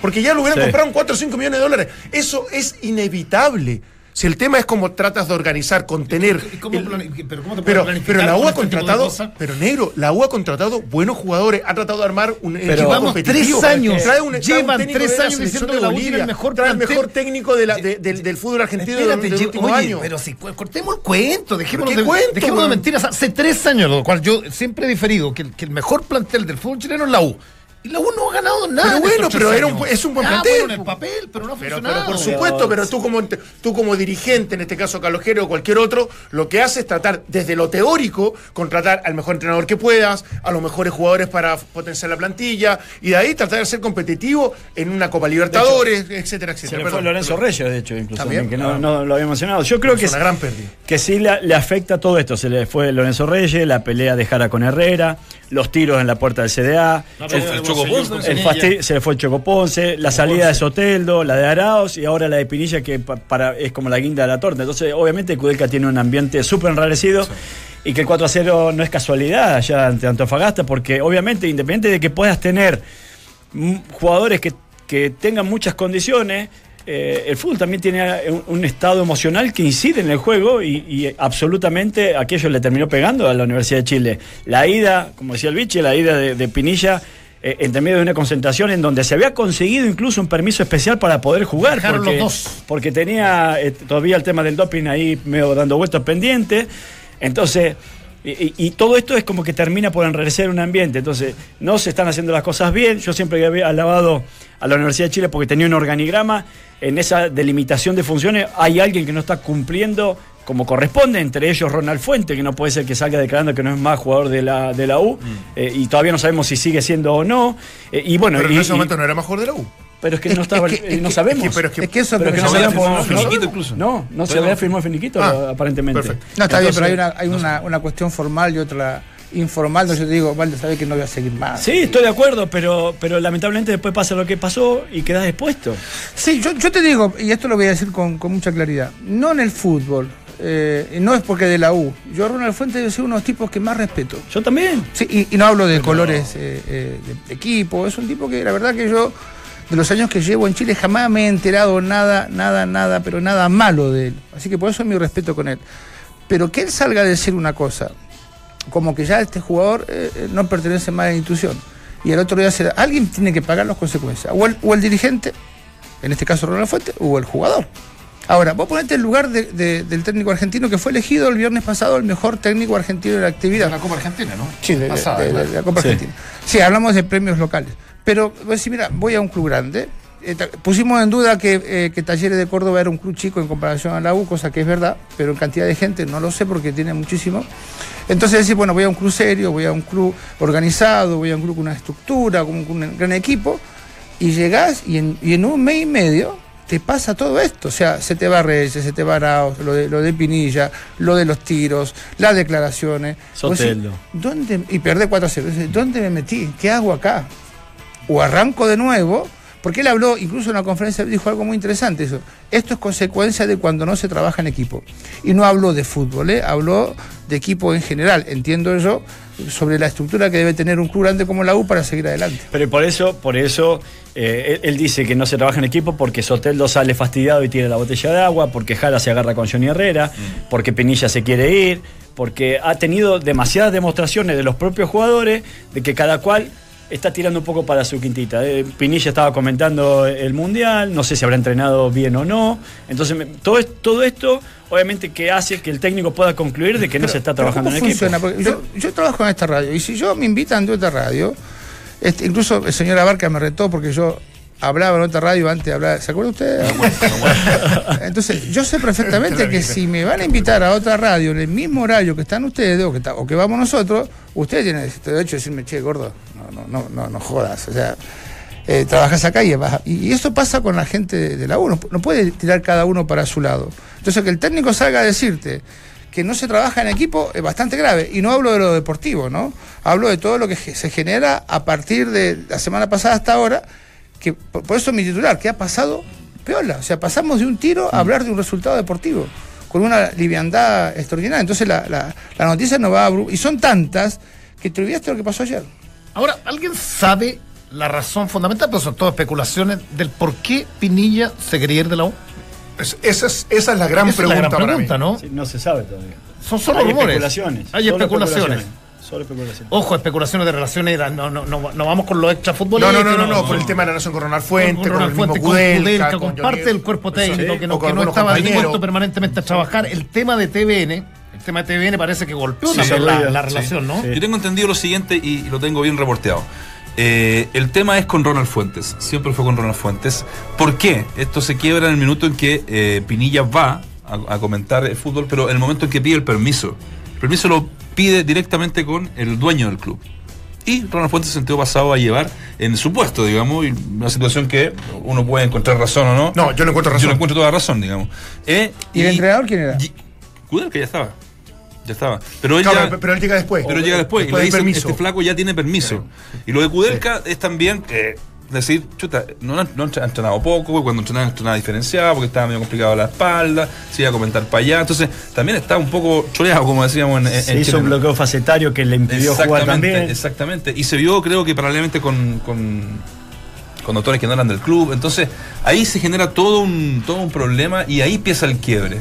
Speaker 6: Porque ya lo hubieran
Speaker 4: Sí.
Speaker 6: comprado en 4 o 5 millones de dólares. Eso es inevitable. Si el tema es cómo tratas de organizar, contener.
Speaker 5: ¿Y cómo
Speaker 6: el-
Speaker 5: plani- pero cómo te puedes
Speaker 6: pero, la U ha
Speaker 5: este de
Speaker 6: contratado, pero negro, la U ha contratado buenos jugadores, ha tratado de armar un
Speaker 4: Pero
Speaker 6: equipo competitivo.
Speaker 5: tres años,
Speaker 6: trae un, trae un
Speaker 5: llevan tres
Speaker 6: de
Speaker 5: años diciendo
Speaker 6: de
Speaker 5: que la U tiene
Speaker 6: Bolivia,
Speaker 5: el mejor
Speaker 6: trae el mejor técnico de la- de- del, del fútbol argentino
Speaker 5: Espérate, oye,
Speaker 6: año.
Speaker 5: pero si cortemos el cuento, dejémonos,
Speaker 6: ¿Pero
Speaker 5: de,
Speaker 6: cuento,
Speaker 5: dejémonos de mentiras. Hace tres años, lo cual yo siempre he diferido, que, que el mejor plantel del fútbol chileno es la U. Y la U no ha ganado nada.
Speaker 6: Pero
Speaker 5: en
Speaker 6: bueno, pero era un es un buen
Speaker 5: Ah,
Speaker 6: plantel,
Speaker 5: bueno, en el papel, pero no ha
Speaker 6: Pero,
Speaker 5: funcionado.
Speaker 6: pero por supuesto, pero tú como, tú como dirigente, en este caso Calojero o cualquier otro, lo que haces es tratar desde lo teórico, contratar al mejor entrenador que puedas, a los mejores jugadores para potenciar la plantilla, y de ahí tratar de ser competitivo en una Copa Libertadores, etcétera,
Speaker 4: Se
Speaker 6: etcétera.
Speaker 4: le fue Lorenzo. Reyes, de hecho, incluso,
Speaker 6: ¿También?
Speaker 4: también, que no, no lo había mencionado. Yo creo que,
Speaker 6: Es una gran pérdida.
Speaker 4: que sí le, le afecta todo esto. Se le fue Lorenzo Reyes, la pelea de Jara con Herrera, los tiros en la puerta del CDA,
Speaker 1: El, el Choco
Speaker 4: El fasti- se le fue el Choco Ponce, la salida de Soteldo, la de Araos y ahora la de Pinilla que pa- para, es como la guinda de la torta. Entonces, obviamente, Kudelka tiene un ambiente súper enrarecido y que el 4 a 0 no es casualidad allá ante Antofagasta, porque obviamente, independiente de que puedas tener jugadores que, que tengan muchas condiciones, eh, el fútbol también tiene un, un estado emocional que incide en el juego y, y absolutamente aquello le terminó pegando a la Universidad de Chile. La ida, como decía el biche, la ida de, de Pinilla. Eh, entre medio de una concentración en donde se había conseguido incluso un permiso especial para poder jugar porque,
Speaker 5: los dos.
Speaker 4: porque tenía eh, todavía el tema del doping ahí medio dando vueltas pendiente entonces y, y- todo esto es como que termina por enrarecer un ambiente. Entonces, no se están haciendo las cosas bien. Yo siempre había alabado a la Universidad de Chile porque tenía un organigrama. En esa delimitación de funciones hay alguien que no está cumpliendo como corresponde, entre ellos Ronald Fuente, que no puede ser que salga declarando que no es más jugador de la, de la U, eh, y todavía no sabemos si sigue siendo o no. Eh, y bueno,
Speaker 6: Pero
Speaker 4: y-
Speaker 6: en ese
Speaker 4: y-
Speaker 6: momento no era mejor de la U.
Speaker 4: pero es que no estaba,
Speaker 3: es que-
Speaker 4: eh, no sabemos.
Speaker 6: es que- pero es que-
Speaker 3: Es que eso
Speaker 4: pero que no
Speaker 3: que
Speaker 1: había
Speaker 3: se
Speaker 4: sabemos.
Speaker 1: firmado
Speaker 4: no-
Speaker 1: finiquito incluso.
Speaker 4: No, no se había
Speaker 1: no.
Speaker 4: firmado finiquito,
Speaker 6: Ah,
Speaker 4: aparentemente.
Speaker 6: perfecto.
Speaker 3: No, está bien, pero hay, una, hay una, una cuestión formal y otra informal. Entonces yo te digo, Valde, sabes que no voy a seguir más.
Speaker 4: Sí, estoy de acuerdo, pero, pero lamentablemente después pasa lo que pasó y quedas expuesto.
Speaker 3: Sí, yo, yo te digo, y esto lo voy a decir con, con mucha claridad, no en el fútbol, eh, no es porque de la U. Yo a Ronald Fuentes ser uno de los tipos que más respeto.
Speaker 4: Yo también.
Speaker 3: Sí, y, y no hablo de colores eh, eh, de, de equipo, es un tipo que la verdad que yo, de los años que llevo en Chile, jamás me he enterado nada, nada, nada, pero nada malo de él. Así que por eso mi respeto con él. Pero que él salga a decir una cosa, como que ya este jugador no pertenece más a la institución, y el otro día se da, alguien tiene que pagar las consecuencias, o el, o el dirigente, en este caso Ronald Fuente, o el jugador. Ahora, vos ponete el lugar de- de- del técnico argentino que fue elegido el viernes pasado el mejor técnico argentino de la actividad.
Speaker 5: De la Copa Argentina, ¿no?
Speaker 3: Sí, de,
Speaker 5: Pasada,
Speaker 3: de- de
Speaker 5: claro.
Speaker 3: la Copa
Speaker 4: Sí.
Speaker 3: Argentina. Sí, hablamos de premios locales. Pero, vos decís, mira, voy a un club grande. Eh, pusimos en duda que, eh, que Talleres de Córdoba era un club chico en comparación a la U, cosa que es verdad, pero en cantidad de gente no lo sé porque tiene muchísimo. Entonces decir, bueno, voy a un club serio, voy a un club organizado, voy a un club con una estructura, con un, un gran equipo, y llegás y en, y en un mes y medio te pasa todo esto. O sea, se te va Reyes, se te va Arauz, lo de, lo de Pinilla, lo de los tiros, las declaraciones. Decís,
Speaker 4: Soteldo.
Speaker 3: ¿Dónde? Y perdés 4 a 0. Dice, ¿Dónde me metí? ¿Qué hago acá? O arranco de nuevo, porque él habló, incluso en una conferencia, dijo algo muy interesante. Eso. Esto es consecuencia de cuando no se trabaja en equipo. Y no habló de fútbol, ¿eh? habló de equipo en general, entiendo yo, sobre la estructura que debe tener un club grande como la U para seguir adelante.
Speaker 4: Pero por eso, por eso eh, él, él dice que no se trabaja en equipo porque Soteldo sale fastidiado y tira la botella de agua, porque Jara se agarra con Johnny Herrera, porque Penilla se quiere ir, porque ha tenido demasiadas demostraciones de los propios jugadores de que cada cual está tirando un poco para su quintita. Eh, Pinilla estaba comentando el Mundial, no sé si habrá entrenado bien o no. Entonces, me- todo, es- todo esto, obviamente, que hace que el técnico pueda concluir de que no se está trabajando en
Speaker 3: ¿cómo
Speaker 4: equipo.
Speaker 3: funciona? Porque yo, yo trabajo en esta radio y si yo me invitan de otra radio, este, incluso el señor Abarca me retó porque yo hablaba en otra radio antes de hablar. ¿Se acuerda usted? Entonces, yo sé perfectamente que si me van a invitar a otra radio en el mismo horario que están ustedes o que, está- o que vamos nosotros, ustedes tienen el derecho de decirme, che, gordo, no, no, no, no, no jodas. O sea, eh, trabajas acá y, vas y, eso pasa con la gente de, de la U. No, no puede tirar cada uno para su lado. Entonces, que el técnico salga a decirte que no se trabaja en equipo es bastante grave. Y no hablo de lo deportivo, ¿no? Hablo de todo lo que se genera a partir de la semana pasada hasta ahora, que por, por eso mi titular, que ha pasado peola. O sea, pasamos de un tiro a hablar de un resultado deportivo, con una liviandad extraordinaria. Entonces la, la- la noticia no va a... Y son tantas que te olvidaste lo que pasó ayer.
Speaker 5: Ahora, ¿alguien sabe la razón fundamental, pero son todas especulaciones, del por qué Pinilla se quería ir de la U?
Speaker 6: Es- esa, es, esa es la gran
Speaker 5: Esa es la
Speaker 6: pregunta para mí.
Speaker 5: ¿no?
Speaker 4: Sí, no se sabe todavía.
Speaker 5: Son solo
Speaker 4: Hay
Speaker 5: rumores.
Speaker 4: especulaciones.
Speaker 5: Hay especulaciones.
Speaker 4: Solo especulaciones.
Speaker 5: Ojo, especulaciones de relaciones, no, no, no, no vamos con los extra
Speaker 6: No,
Speaker 5: futbolistas.
Speaker 6: no, no, no, no, por el tema de la relación con Ronald Fuente,
Speaker 5: con,
Speaker 6: con,
Speaker 5: Ronald
Speaker 6: el mismo
Speaker 5: Fuente, con
Speaker 6: Kudelka,
Speaker 5: con,
Speaker 6: con
Speaker 5: parte del cuerpo técnico
Speaker 6: Sí,
Speaker 5: que no, que no estaba dispuesto permanentemente a trabajar. El tema de TVN, el tema de TVN parece que golpeó
Speaker 4: Sí,
Speaker 5: la, relación, ¿no?
Speaker 4: Sí.
Speaker 1: Yo tengo entendido lo siguiente y lo tengo bien reporteado. Eh, el tema es con Ronald Fuentes, siempre fue con Ronald Fuentes. ¿Por qué? Esto se quiebra en el minuto en que eh, Pinilla va a, a comentar el fútbol, pero en el momento en que pide el permiso. El permiso lo pide directamente con el dueño del club. Y Ronald Fuentes se sintió pasado a llevar en su puesto, digamos, y una situación que uno puede encontrar razón o no.
Speaker 6: No, yo no encuentro razón.
Speaker 1: Yo no encuentro toda razón, digamos. Eh,
Speaker 3: ¿Y el entrenador quién era?
Speaker 1: y- Kudelka ya estaba. Ya estaba. Pero él
Speaker 6: Claro,
Speaker 1: ya-
Speaker 6: pero, él llega después.
Speaker 1: pero llega después, y le
Speaker 6: del
Speaker 1: dice,
Speaker 6: permiso.
Speaker 1: este flaco ya tiene permiso. Y lo de Kudelka es también eh, decir, chuta, no, no entrenado poco, cuando entrenaba entrenaba diferenciado, porque estaba medio complicado la espalda, se iba a comentar para allá. Entonces, también está un poco choreado, como decíamos en, en
Speaker 4: Se hizo
Speaker 1: Chile.
Speaker 4: un bloqueo facetario que le impidió jugar
Speaker 1: Exactamente,
Speaker 4: también.
Speaker 1: exactamente. Y se vio, creo que paralelamente con, con, con doctores que no eran del club. Entonces, ahí se genera todo un, todo un problema y ahí empieza el quiebre.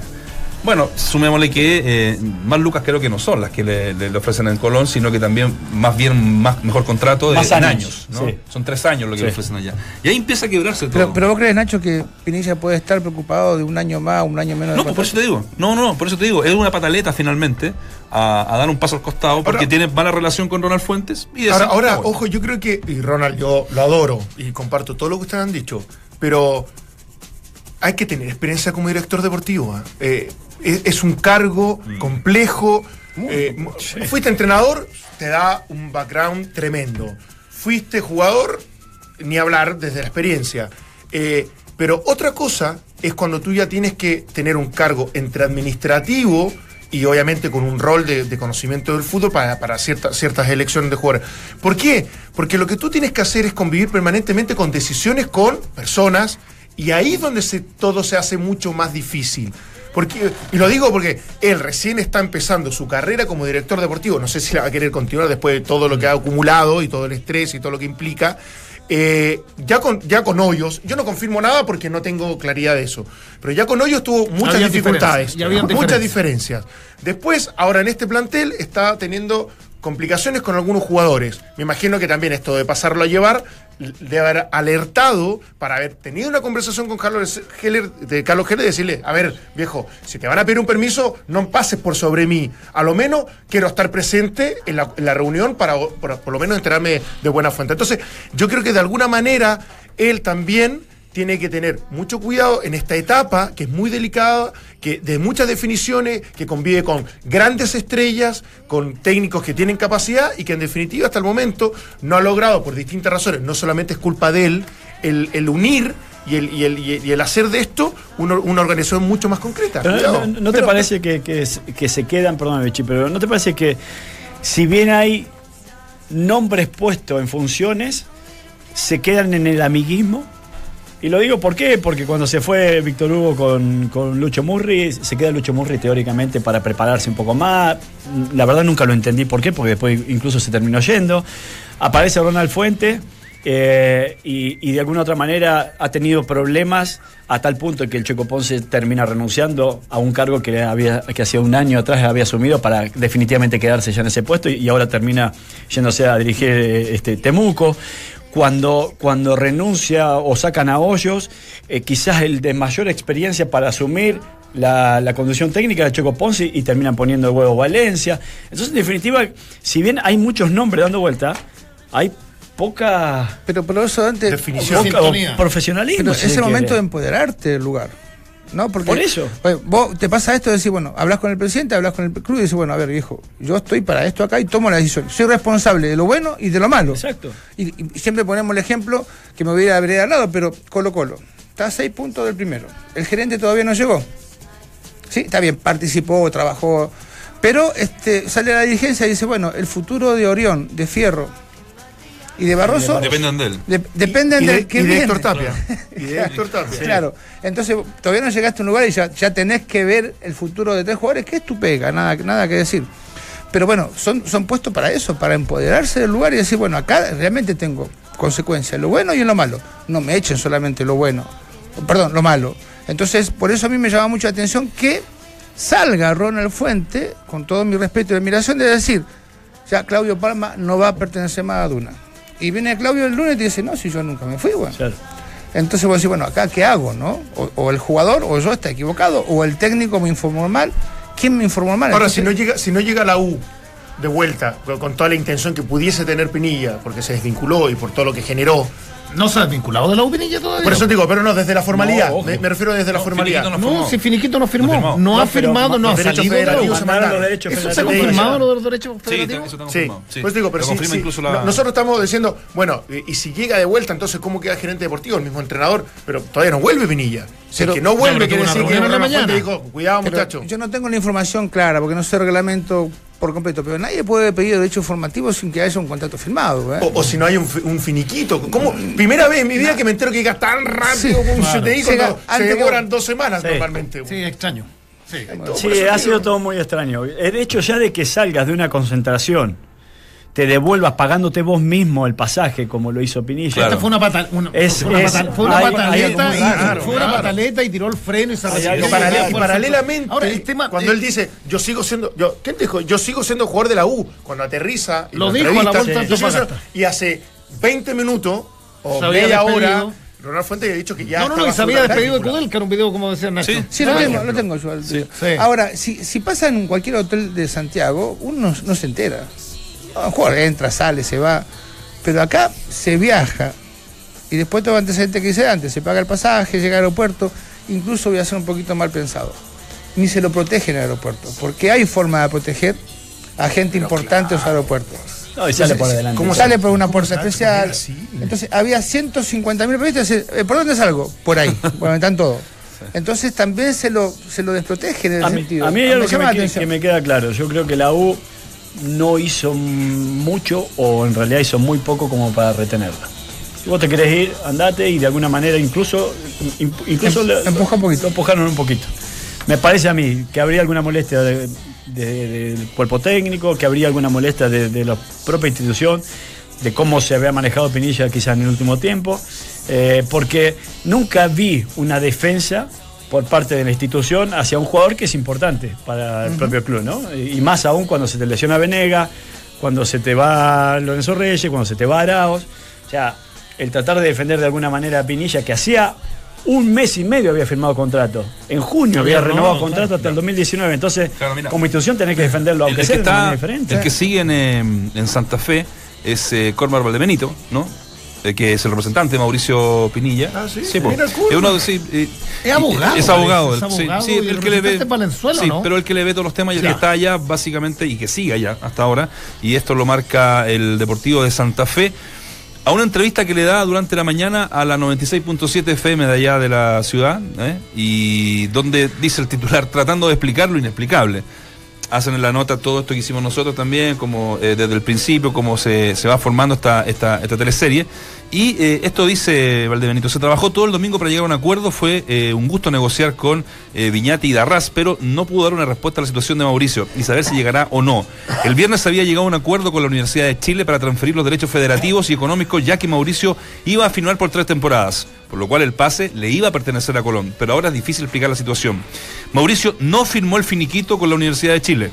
Speaker 1: Bueno, sumémosle que eh, más lucas creo que no son las que le, le- le ofrecen en Colón, sino que también más bien más mejor contrato de
Speaker 4: Más
Speaker 1: en
Speaker 4: años,
Speaker 1: años. ¿no?
Speaker 4: sí.
Speaker 1: Son tres años lo que
Speaker 4: Sí.
Speaker 1: le ofrecen allá. Y ahí empieza a quebrarse todo.
Speaker 3: Pero, pero vos crees, Nacho, que Pinilla puede estar preocupado de un año más, un año menos de
Speaker 1: No, pues por eso te digo. No, no, por eso te digo. Es una pataleta finalmente a, a dar un paso al costado porque
Speaker 6: Ahora-
Speaker 1: tiene mala relación con Ronald Fuentes. Y
Speaker 6: Ahora,
Speaker 1: decir,
Speaker 6: ahora,
Speaker 1: "Ah, bueno".
Speaker 6: ojo, yo creo que, y Ronald, yo lo adoro y comparto todo lo que ustedes han dicho, pero hay que tener experiencia como director deportivo. ¿ah? Eh, es, es un cargo
Speaker 1: Mm.
Speaker 6: complejo. eh, Fuiste entrenador, te da un background tremendo. Fuiste jugador, ni hablar desde la experiencia. Eh, pero otra cosa es cuando tú ya tienes que tener un cargo entre administrativo y obviamente con un rol de, de conocimiento del fútbol para, para cierta- ciertas elecciones de jugadores. ¿Por qué? Porque lo que tú tienes que hacer es convivir permanentemente con decisiones con personas y ahí es donde se, todo se hace mucho más difícil. Porque, y lo digo porque él recién está empezando su carrera como director deportivo. No sé si la va a querer continuar después de todo lo que ha acumulado y todo el estrés y todo lo que implica. Eh, ya, con, ya con Hoyos, yo no confirmo nada porque no tengo claridad de eso, pero ya con Hoyos tuvo muchas
Speaker 5: Habían
Speaker 6: dificultades,
Speaker 5: diferencias,
Speaker 6: muchas
Speaker 5: diferencias.
Speaker 6: Después, ahora en este plantel está teniendo complicaciones con algunos jugadores. Me imagino que también esto de pasarlo a llevar de haber alertado para haber tenido una conversación con Carlos Heller, de Carlos Heller y decirle, a ver, viejo, si te van a pedir un permiso, no pases por sobre mí. A lo menos quiero estar presente en la, en la reunión para, para por lo menos enterarme de buena fuente. Entonces, yo creo que de alguna manera él también tiene que tener mucho cuidado en esta etapa, que es muy delicada, que de muchas definiciones, que convive con grandes estrellas, con técnicos que tienen capacidad y que en definitiva hasta el momento no ha logrado por distintas razones, no solamente es culpa de él, el, el unir y el, y, el, y el- y el hacer de esto una, una organización mucho más concreta.
Speaker 4: Pero no, ¿no te
Speaker 6: Pero-
Speaker 4: parece que, que se quedan, perdón, Vichy, pero no te parece que si bien hay nombres puestos en funciones, se quedan en el amiguismo? Y lo digo ¿por qué? Porque cuando se fue Víctor Hugo con, con Lucho Murri, se queda Lucho Murri teóricamente para prepararse un poco más. La verdad nunca lo entendí por qué, porque después incluso se terminó yendo. Aparece Ronald Fuente. eh, y, de alguna otra manera ha tenido problemas a tal punto que el Checo Ponce termina renunciando a un cargo que había que hacía un año atrás había asumido para definitivamente quedarse ya en ese puesto y, y ahora termina yéndose a dirigir eh, este Temuco cuando, cuando renuncia o sacan a Hoyos, eh, quizás el de mayor experiencia para asumir la, la conducción técnica de Checo Ponce y terminan poniendo el huevo Valencia. Entonces, en definitiva, si bien hay muchos nombres dando vuelta, hay poca,
Speaker 3: Pero por eso antes.
Speaker 6: Definición.
Speaker 4: poca profesionalismo.
Speaker 3: Pero
Speaker 4: si
Speaker 3: es el momento de empoderarte del lugar. ¿No? Porque
Speaker 4: Por eso.
Speaker 3: pues, vos te pasa esto de decir, bueno, hablas con el presidente, hablas con el club y dices, bueno, a ver, viejo, yo estoy para esto acá y tomo la decisión. Soy responsable de lo bueno y de lo malo.
Speaker 4: Exacto.
Speaker 3: Y, y siempre ponemos el ejemplo que me hubiera al lado, pero Colo Colo. Está a seis puntos del primero. El gerente todavía no llegó. Sí, está bien, participó, trabajó. Pero este, sale a la dirigencia y dice, bueno, el futuro de Orión, de Fierro y de Barroso
Speaker 1: Dependen de él.
Speaker 3: de- dependen
Speaker 6: y de,
Speaker 3: del que
Speaker 6: y de
Speaker 3: viene.
Speaker 6: Héctor Tapia. Y de Héctor Tapia.
Speaker 3: Claro, entonces todavía no llegaste a un lugar y ya, ya tenés que ver el futuro de tres jugadores, que es tu pega, nada, nada que decir. Pero bueno, son, son puestos para eso, para empoderarse del lugar y decir, bueno, acá realmente tengo consecuencias, en lo bueno y en lo malo. No me echen solamente lo bueno, perdón, lo malo. Entonces, por eso a mí me llama mucho la atención que salga Ronald Fuente, con todo mi respeto y admiración, de decir, ya Claudio Palma no va a pertenecer más a Duna. Y viene Claudio el lunes y te dice, no, si yo nunca me fui, bueno.
Speaker 4: Claro.
Speaker 3: Entonces vos decís, bueno, acá qué hago, ¿no? O, o el jugador, o yo está equivocado, o el técnico me informó mal. ¿Quién me informó mal?
Speaker 6: Ahora,
Speaker 3: Entonces,
Speaker 6: si no llega, si no llega la U de vuelta, con, toda la intención que pudiese tener Pinilla, porque se desvinculó y por todo lo que generó.
Speaker 5: No se ha desvinculado de la Upinilla todavía.
Speaker 6: Por eso te digo, pero no, desde la formalidad.
Speaker 4: No,
Speaker 6: me, me refiero desde la
Speaker 1: No,
Speaker 6: formalidad.
Speaker 1: Finiquito
Speaker 5: No,
Speaker 1: firmó.
Speaker 5: si Finiquito no firmó.
Speaker 1: No
Speaker 5: No,
Speaker 1: firmó.
Speaker 5: ha
Speaker 4: No,
Speaker 5: firmado, no ha salido de la U. ¿Eso se ha confirmado lo de los derechos
Speaker 1: Sí,
Speaker 5: federativos?
Speaker 1: eso está
Speaker 6: Sí,
Speaker 1: confirmado. sí.
Speaker 6: pues digo, pero sí,
Speaker 1: incluso la.
Speaker 6: No- Nosotros estamos diciendo, bueno, y, y si llega de vuelta, entonces, ¿cómo queda gerente deportivo? El mismo entrenador, pero todavía no vuelve Pinilla. Si el que no vuelve, quiere decir que
Speaker 5: en la mañana.
Speaker 6: dijo, cuidado,
Speaker 3: pero
Speaker 6: muchacho.
Speaker 3: Yo no tengo la información clara, porque no sé el reglamento por completo, pero nadie puede pedir derecho formativo sin que haya un contrato firmado. ¿eh?
Speaker 6: O, o si no hay un, fi- un finiquito. ¿Cómo? Primera vez en mi vida que me entero que llega tan rápido
Speaker 3: Sí,
Speaker 6: como un
Speaker 5: claro.
Speaker 6: CTI
Speaker 3: Llega
Speaker 6: cuando se demoran dos semanas
Speaker 4: Sí.
Speaker 6: normalmente.
Speaker 5: Sí, extraño. Sí.
Speaker 4: Ha
Speaker 6: te
Speaker 4: sido
Speaker 6: digo.
Speaker 4: todo muy extraño. El hecho ya de que salgas de una concentración, te devuelvas pagándote vos mismo el pasaje, como lo hizo Pinilla.
Speaker 1: Claro.
Speaker 5: Esta fue una, pata- una-
Speaker 4: Es-
Speaker 5: fue una,
Speaker 4: es-
Speaker 5: pata- fue una
Speaker 4: hay-
Speaker 5: pataleta
Speaker 4: hay
Speaker 5: y,
Speaker 6: claro,
Speaker 5: fue una
Speaker 6: claro.
Speaker 5: pataleta y tiró el freno y se recibió.
Speaker 6: Y, paralel- y
Speaker 5: Por
Speaker 6: paralelamente,
Speaker 5: Ahora, el tema,
Speaker 6: cuando
Speaker 5: eh,
Speaker 6: él dice, yo sigo siendo, yo, ¿quién dijo? Yo sigo siendo jugador de la U. Cuando aterriza, y
Speaker 5: Lo
Speaker 6: lo
Speaker 5: dijo a la vuelta
Speaker 6: siendo- y hace 20 minutos o media
Speaker 5: despedido.
Speaker 6: hora, Ronald Fuentes había dicho que ya
Speaker 5: no, no, no, y se había despedido de. Cudel, que era un video como decía Nacho.
Speaker 1: Sí.
Speaker 3: Sí, lo tengo, lo tengo yo.
Speaker 5: Sí.
Speaker 3: Ahora, si, si pasa en cualquier hotel de Santiago, uno no, no se entera. Un jugador entra, sale, se va. Pero acá se viaja. Y después todo antecedente que hice antes, se paga el pasaje, llega al aeropuerto. Incluso voy a ser un poquito mal pensado. Ni se lo protege en el aeropuerto. Porque hay forma de proteger a gente importante en los aeropuertos.
Speaker 4: No, y sale por adelante.
Speaker 3: Como sale por una puerta especial. Entonces había 150 mil periodistas. eh, ¿Por dónde salgo? Por ahí. Bueno, están todos. Entonces también se lo, se lo desprotege en ese
Speaker 4: A mí,
Speaker 3: sentido.
Speaker 4: a mí hay algo que
Speaker 3: llama
Speaker 4: me, que me queda claro. Yo creo que la U no hizo mucho o en realidad hizo muy poco como para retenerla. Si vos te querés ir, andate y de alguna manera incluso, in- incluso
Speaker 3: Em- empuja un poquito.
Speaker 4: lo empujaron un poquito. Me parece a mí que habría alguna molestia de- de- del cuerpo técnico, que habría alguna molestia de, de la propia institución, de cómo se había manejado Pinilla quizás en el último tiempo, eh, porque nunca vi una defensa por parte de la institución hacia un jugador que es importante para el propio club, ¿no? Y más aún cuando se te lesiona Venega, cuando se te va Lorenzo Reyes, cuando se te va Araos. O sea, el tratar de defender de alguna manera a Pinilla, que hacía un mes y medio había firmado contrato. En junio había
Speaker 5: Había
Speaker 4: renovado contrato hasta el 2019. Entonces,
Speaker 1: Claro, mira.
Speaker 4: como institución tenés que defenderlo, aunque
Speaker 1: el
Speaker 4: sea
Speaker 1: que
Speaker 4: de una
Speaker 1: está,
Speaker 4: manera diferente.
Speaker 1: el que sigue en, en Santa Fe es eh, Cormar Valdebenito, ¿no? Eh, que es el representante Mauricio Pinilla.
Speaker 6: Ah, sí,
Speaker 1: po.
Speaker 6: mira el Cormar.
Speaker 1: Es uno, sí, eh,
Speaker 5: Es abogado,
Speaker 1: Es abogado.
Speaker 5: es
Speaker 1: sí,
Speaker 5: abogado
Speaker 1: sí,
Speaker 5: y
Speaker 1: el
Speaker 5: el
Speaker 1: que le ve. sí,
Speaker 5: ¿no?
Speaker 1: pero el que le ve todos los temas y el que está allá, básicamente, y que sigue allá hasta ahora. Y esto lo marca el Deportivo de Santa Fe. A una entrevista que le da durante la mañana a la 96.7 FM de allá de la ciudad, ¿eh? y donde dice el titular, tratando de explicar lo inexplicable. Hacen en la nota todo esto que hicimos nosotros también, como eh, desde el principio, cómo se, se va formando esta, esta, esta teleserie. Y eh, esto dice Valdebenito, se trabajó todo el domingo para llegar a un acuerdo, fue eh, un gusto negociar con eh, Viñati y Darras, pero no pudo dar una respuesta a la situación de Mauricio y saber si llegará o no. El viernes había llegado a un acuerdo con la Universidad de Chile para transferir los derechos federativos y económicos, ya que Mauricio iba a firmar por tres temporadas, por lo cual el pase le iba a pertenecer a Colón, pero ahora es difícil explicar la situación. Mauricio no firmó el finiquito con la Universidad de Chile.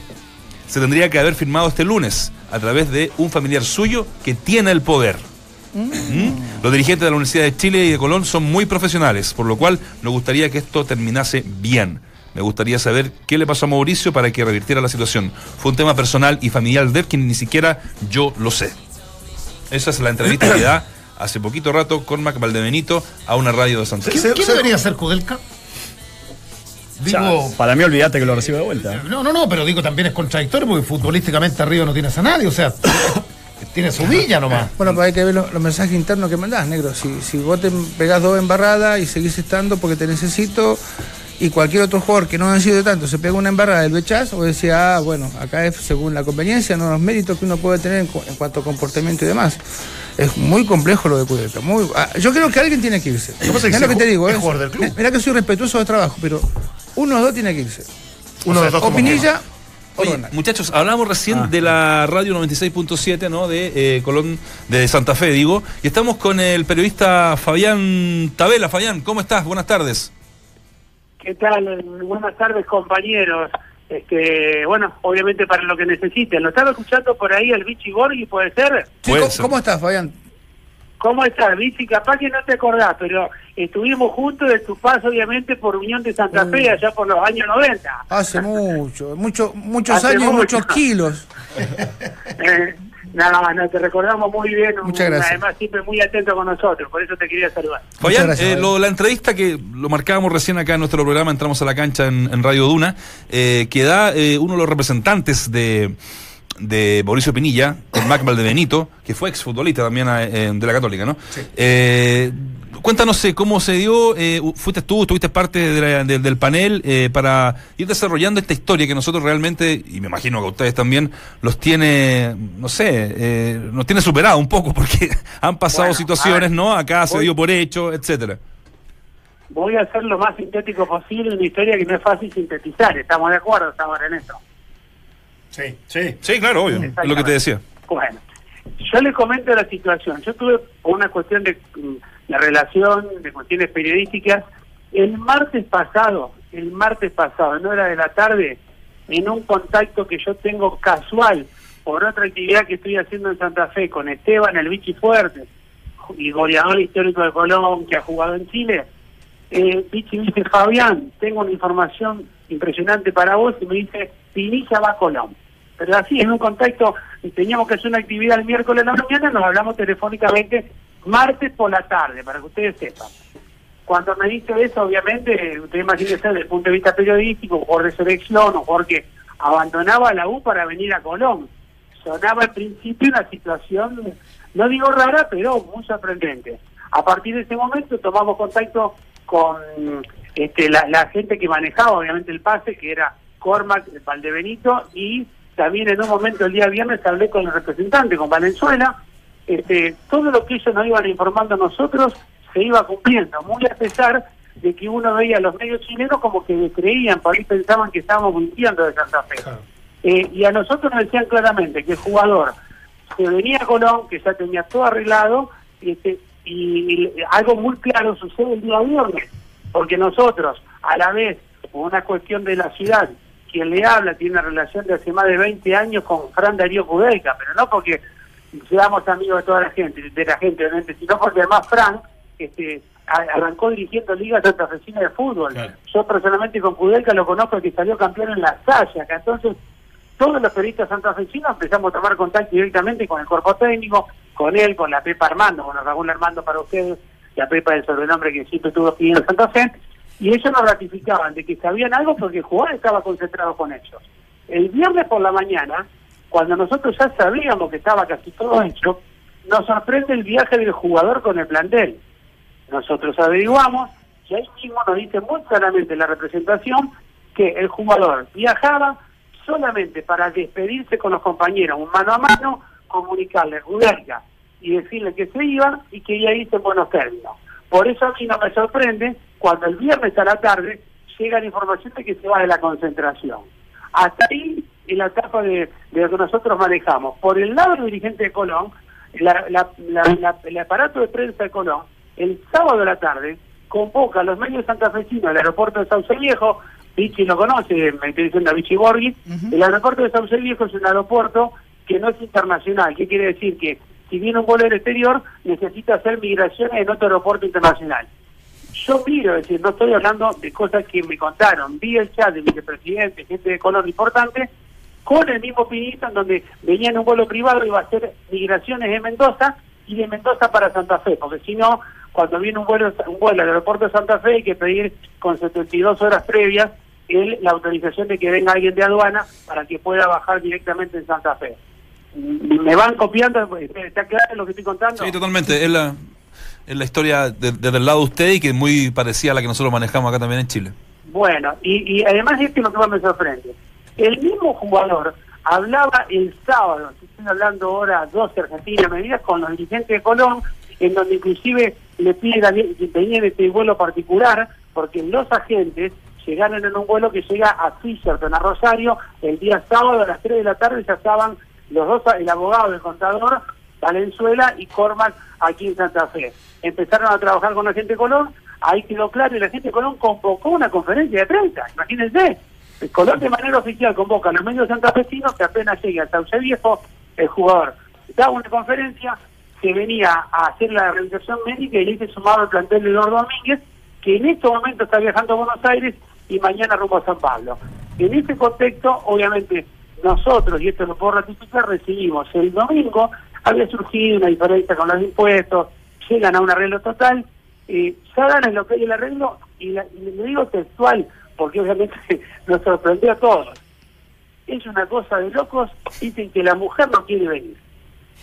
Speaker 1: Se tendría que haber firmado este lunes a través de un familiar suyo que tiene el poder. ¿Mm? Los dirigentes de la Universidad de Chile y de Colón son muy profesionales, por lo cual nos gustaría que esto terminase bien. Me gustaría saber qué le pasó a Mauricio para que revirtiera la situación. Fue un tema personal y familiar de él que ni siquiera yo lo sé. Esa es la entrevista que da hace poquito rato con Mac Valdebenito a una radio de Santa Fe.
Speaker 5: ¿Quién, quién debería ser Kudelka? Digo,
Speaker 4: Para mí, olvídate que lo recibe de vuelta.
Speaker 5: no, no, no, pero digo también es contradictorio porque futbolísticamente arriba no tienes a nadie, o sea, tiene su villa nomás.
Speaker 3: Bueno, pues hay que ver los, los mensajes internos que mandás, negro. Si, si vos te pegás dos embarradas y seguís estando porque te necesito, y cualquier otro jugador que no ha sido de tanto se pega una embarrada del Bechaz, o decía, ah, bueno, acá es según la conveniencia, no los méritos que uno puede tener en, cu- en cuanto a comportamiento y demás. Es muy complejo lo de Cudeta. Muy, ah, yo creo que alguien tiene que irse.
Speaker 6: pasa que
Speaker 3: lo que
Speaker 6: es
Speaker 3: te digo.
Speaker 6: es
Speaker 3: es-
Speaker 6: jugador del club.
Speaker 3: Mira que soy respetuoso de trabajo, pero uno o dos tiene que irse.
Speaker 6: Uno de los dos
Speaker 3: O Pinilla o
Speaker 1: Oye, muchachos, hablamos recién de la radio 96.7, ¿no? De eh, Colón, de Santa Fe, digo. Y estamos con el periodista Fabián Tabela. Fabián, ¿cómo estás? Buenas tardes.
Speaker 7: ¿Qué tal? Buenas tardes, compañeros. Este, bueno, obviamente para lo que necesiten. Lo estaba escuchando por ahí el Vichy Borghi, ¿puede ser?
Speaker 3: Sí,
Speaker 1: Puede
Speaker 3: ¿cómo,
Speaker 1: ser.
Speaker 3: cómo estás, Fabián?
Speaker 7: ¿Cómo estás, Vichy? Capaz que no te acordás, pero estuvimos juntos de tu paso, obviamente, por Unión de Santa Fe, allá por los años 90.
Speaker 3: Hace mucho, mucho muchos
Speaker 7: Hace
Speaker 3: años y
Speaker 7: mucho.
Speaker 3: muchos kilos.
Speaker 7: Eh, nada, no, te recordamos muy bien.
Speaker 3: Muchas gracias.
Speaker 7: Además, siempre muy atento con nosotros, por eso te quería saludar.
Speaker 1: Fabián,
Speaker 3: gracias,
Speaker 1: eh, lo- la entrevista que lo marcábamos recién acá en nuestro programa, entramos a la cancha en, en Radio Duna, eh, que da eh, uno de los representantes de, de Mauricio Pinilla, el Mac Valdebenito, que fue exfutbolista también eh, de la Católica, ¿no? Eh, cuéntanos eh, cómo se dio, eh, fuiste tú, tuviste parte de la- de- del panel eh, para ir desarrollando esta historia que nosotros realmente, y me imagino que a ustedes también, los tiene, no sé, eh, nos tiene superado un poco porque han pasado
Speaker 7: Bueno,
Speaker 1: situaciones, ¿no? Acá se dio por hecho, etcétera.
Speaker 7: Voy a hacer lo más sintético posible una historia que no es fácil sintetizar. ¿Estamos de acuerdo ahora en eso?
Speaker 4: Sí, sí.
Speaker 1: Sí, claro, obvio, es lo que te decía.
Speaker 7: Bueno, yo les comento la situación. Yo tuve por una cuestión de, mm, de relación, de cuestiones periodísticas, el martes pasado, el martes pasado, en hora de la tarde, en un contacto que yo tengo casual por otra actividad que estoy haciendo en Santa Fe con Esteban, el Vichy Fuerte, y goleador histórico de Colón, que ha jugado en Chile, eh, Vichy dice, Fabián, tengo una información impresionante para vos, y me dice, Pinilla va a Colón. Pero así, en un contacto, y teníamos que hacer una actividad el miércoles la mañana, nos hablamos telefónicamente martes por la tarde, para que ustedes sepan. Cuando me dice eso, obviamente, usted imagínese desde el punto de vista periodístico, de selección, jugador que abandonaba la U para venir a Colón. Sonaba al principio una situación, no digo rara, pero muy sorprendente. A partir de ese momento tomamos contacto con este, la, la gente que manejaba, obviamente, el pase, que era Cormac Valdebenito, y también en un momento el día viernes hablé con el representante, con Valenzuela. Este, todo lo que ellos nos iban informando a nosotros se iba cumpliendo, muy a pesar de que uno veía a los medios chilenos como que creían, por ahí pensaban que estábamos mintiendo de Santa Fe. Eh, y a nosotros nos decían claramente que el jugador se venía a Colón, que ya tenía todo arreglado, este, y, y algo muy claro sucede el día viernes, porque nosotros, a la vez, por una cuestión de la ciudad, quien le habla tiene una relación de hace más de 20 años con Fran Darío Kudelka, pero no porque seamos amigos de toda la gente, de la gente obviamente, sino porque además Fran este, arrancó dirigiendo ligas santafesinas de fútbol. Yo personalmente con Kudelka lo conozco que salió campeón en la Salle acá, entonces todos los periodistas santafesinos empezamos a tomar contacto directamente con el cuerpo técnico, con él, con la Pepa Armando, con Raúl Armando para ustedes, la Pepa es el sobrenombre que siempre tuvo aquí en Santa Fe, y ellos nos ratificaban de que sabían algo porque el jugador estaba concentrado con ellos. El viernes por la mañana, cuando nosotros ya sabíamos que estaba casi todo hecho, nos sorprende el viaje del jugador con el plantel. Nosotros averiguamos y ahí mismo nos dice muy claramente la representación que el jugador viajaba solamente para despedirse con los compañeros, un mano a mano, comunicarle Rudelka y decirle que se iba y que ya irse en buenos términos. Por eso a mí no me sorprende cuando el viernes a la tarde llega la información de que se va de la concentración. Hasta ahí en la etapa de, de lo que nosotros manejamos. Por el lado del dirigente de Colón, la- la- la- la- el aparato de prensa de Colón, el sábado a la tarde, convoca a los medios santafesinos al aeropuerto de Sauce Viejo, Vichy lo conoce, me estoy diciendo a Vichy Borghi, el aeropuerto de Sauce Viejo es un aeropuerto que no es internacional, ¿qué quiere decir? Que si viene un vuelo del exterior, necesita hacer migraciones en otro aeropuerto internacional. Yo miro, es decir, no estoy hablando de cosas que me contaron, vi el chat de vicepresidente, gente de color importante, con el mismo Pinita, en donde venía en un vuelo privado y iba a hacer migraciones de Mendoza y de Mendoza para Santa Fe, porque si no, cuando viene un vuelo, un vuelo al aeropuerto de Santa Fe hay que pedir con 72 horas previas el- la autorización de que venga alguien de aduana para que pueda bajar directamente en Santa Fe. Mm, ¿Me van copiando? ¿Está claro lo que estoy contando?
Speaker 1: Sí, totalmente. Es la, es la historia de- desde el lado de usted y que es muy parecida a la que nosotros manejamos acá también en Chile.
Speaker 7: Bueno, y, y además esto es lo que más me sorprende. El mismo jugador hablaba el sábado, estoy hablando ahora 12 Argentina, medidas con los dirigentes de Colón, en donde inclusive le piden que tenían este vuelo particular, porque los agentes llegaron en un vuelo que llega a Fisherton, a Rosario, el día sábado a las 3 de la tarde ya estaban los dos, el abogado, el contador, Valenzuela y Corman aquí en Santa Fe. Empezaron a trabajar con la gente Colón, ahí quedó claro y la gente Colón convocó una conferencia de prensa, imagínense. El Colón de manera oficial convoca a los medios santafesinos que apenas llegue a Sauce Viejo, el jugador da una conferencia, se venía a hacer la realización médica y le hice sumado al plantel de Eduardo Domínguez, que en este momento está viajando a Buenos Aires y mañana rumbo a San Pablo. En este contexto, obviamente, nosotros, y esto lo puedo ratificar, recibimos el domingo, había surgido una diferencia con los impuestos, llegan a un arreglo total, eh, ya dan en lo que hay el arreglo, y, la- y le digo textual, porque obviamente nos sorprendió a todos. Es una cosa de locos, dicen que la mujer no quiere venir.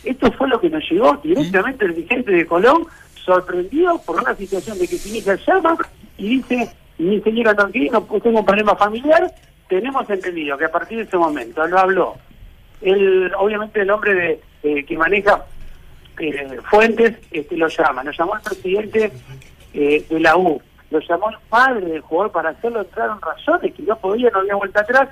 Speaker 7: Esto fue lo que nos llegó directamente el dirigente de Colón, sorprendido por una situación de que Pinilla llama y dice, mi señora Tonquino, pues tengo un problema familiar, tenemos entendido que a partir de ese momento lo habló el, obviamente el hombre de, eh, que maneja eh, Fuentes este, lo llama, lo llamó el presidente eh, de la U, lo llamó el padre del jugador para hacerlo entrar en razones que no podía, no había vuelta atrás.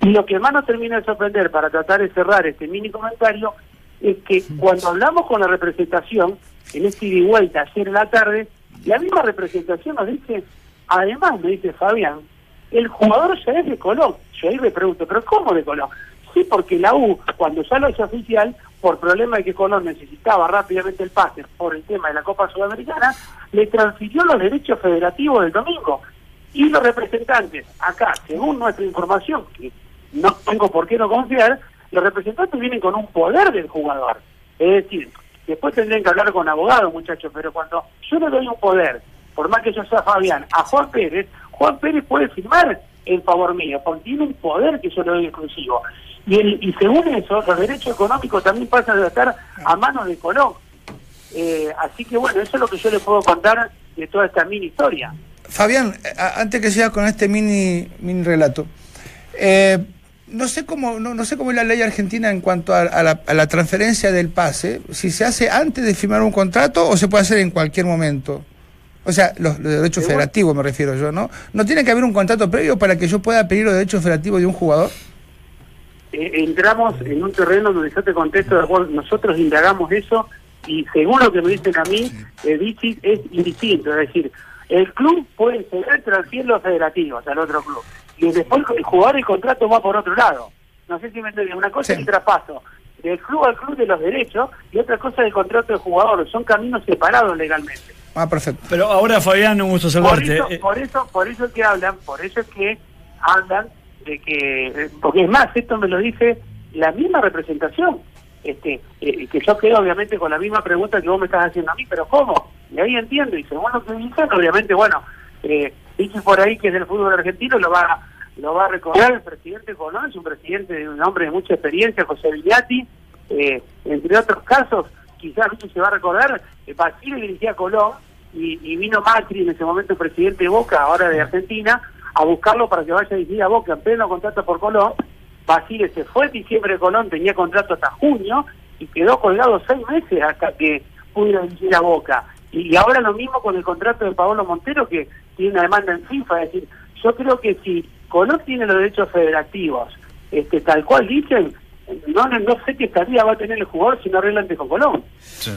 Speaker 7: Y lo que más nos termina de sorprender para tratar de cerrar este mini comentario es que cuando hablamos con la representación, en este ida y vuelta ayer en la tarde, la misma representación nos dice, además me dice Fabián, el jugador ya es de Colón. Yo ahí me pregunto, ¿pero cómo de Colón? Sí, porque la U, cuando ya lo hizo oficial, por problema de que Colón necesitaba rápidamente el pase por el tema de la Copa Sudamericana, le transfirió los derechos federativos del domingo. Y los representantes, acá, según nuestra información, que no tengo por qué no confiar, los representantes vienen con un poder del jugador. Es decir, después tendrían que hablar con abogados, muchachos, pero cuando yo le doy un poder, por más que yo sea Fabián, a Juan Pérez, Juan Pérez puede firmar en favor mío, porque tiene un poder que yo le doy exclusivo. Y, el- y según eso, los derechos económicos también pasan a estar a manos de Colón. Eh, así que bueno, eso es lo que yo le puedo contar de toda esta mini historia.
Speaker 3: Fabián, eh, antes que sigas con este mini, mini relato, eh, no sé cómo no, no sé cómo es la ley argentina en cuanto a, a la, a la transferencia del pase, si se hace antes de firmar un contrato o se puede hacer en cualquier momento. O sea, los, los derechos federativos me refiero yo, ¿no? ¿No tiene que haber un contrato previo para que yo pueda pedir los derechos federativos de un jugador?
Speaker 7: eh, entramos en un terreno donde yo te contesto, de acuerdo, nosotros indagamos eso y según lo que me dicen a mí, el bici es indistinto, es decir, el club puede ceder transfiere los federativos al otro club y después el jugador y contrato va por otro lado. No sé si me entienden, una cosa
Speaker 3: Sí.
Speaker 7: es el traspaso del club al club de los derechos y otra cosa es el contrato de jugador, son caminos separados legalmente.
Speaker 3: Ah, perfecto.
Speaker 4: Pero ahora, Fabián, un gusto
Speaker 7: Por
Speaker 4: saludarte.
Speaker 7: eso,
Speaker 4: Eh,
Speaker 7: por eso, por eso es que hablan, por eso es que hablan de que, eh, porque es más, esto me lo dice la misma representación, este, eh, que yo quedo obviamente con la misma pregunta que vos me estás haciendo a mí, pero ¿cómo? Y ahí entiendo, y según lo que dicen, obviamente, bueno, eh, dicen por ahí que es del fútbol argentino, lo va lo va a recordar el presidente Colón, es un presidente, de un hombre de mucha experiencia, José Villati, eh, entre otros casos, quizás se va a recordar, eh, Basile dirigía Colón y, vino Macri, en ese momento presidente de Boca, ahora de Argentina, a buscarlo para que vaya a dirigir a Boca en pleno contrato por Colón. Basile se fue en diciembre de Colón, tenía contrato hasta junio y quedó colgado seis meses hasta que pudo dirigir a Boca. Y, ahora lo mismo con el contrato de Paolo Montero, que tiene una demanda en FIFA. Es decir, yo creo que si Colón tiene los derechos federativos, este tal cual dicen, no, no, no sé qué estaría va a tener el jugador si no arregla antes con Colón.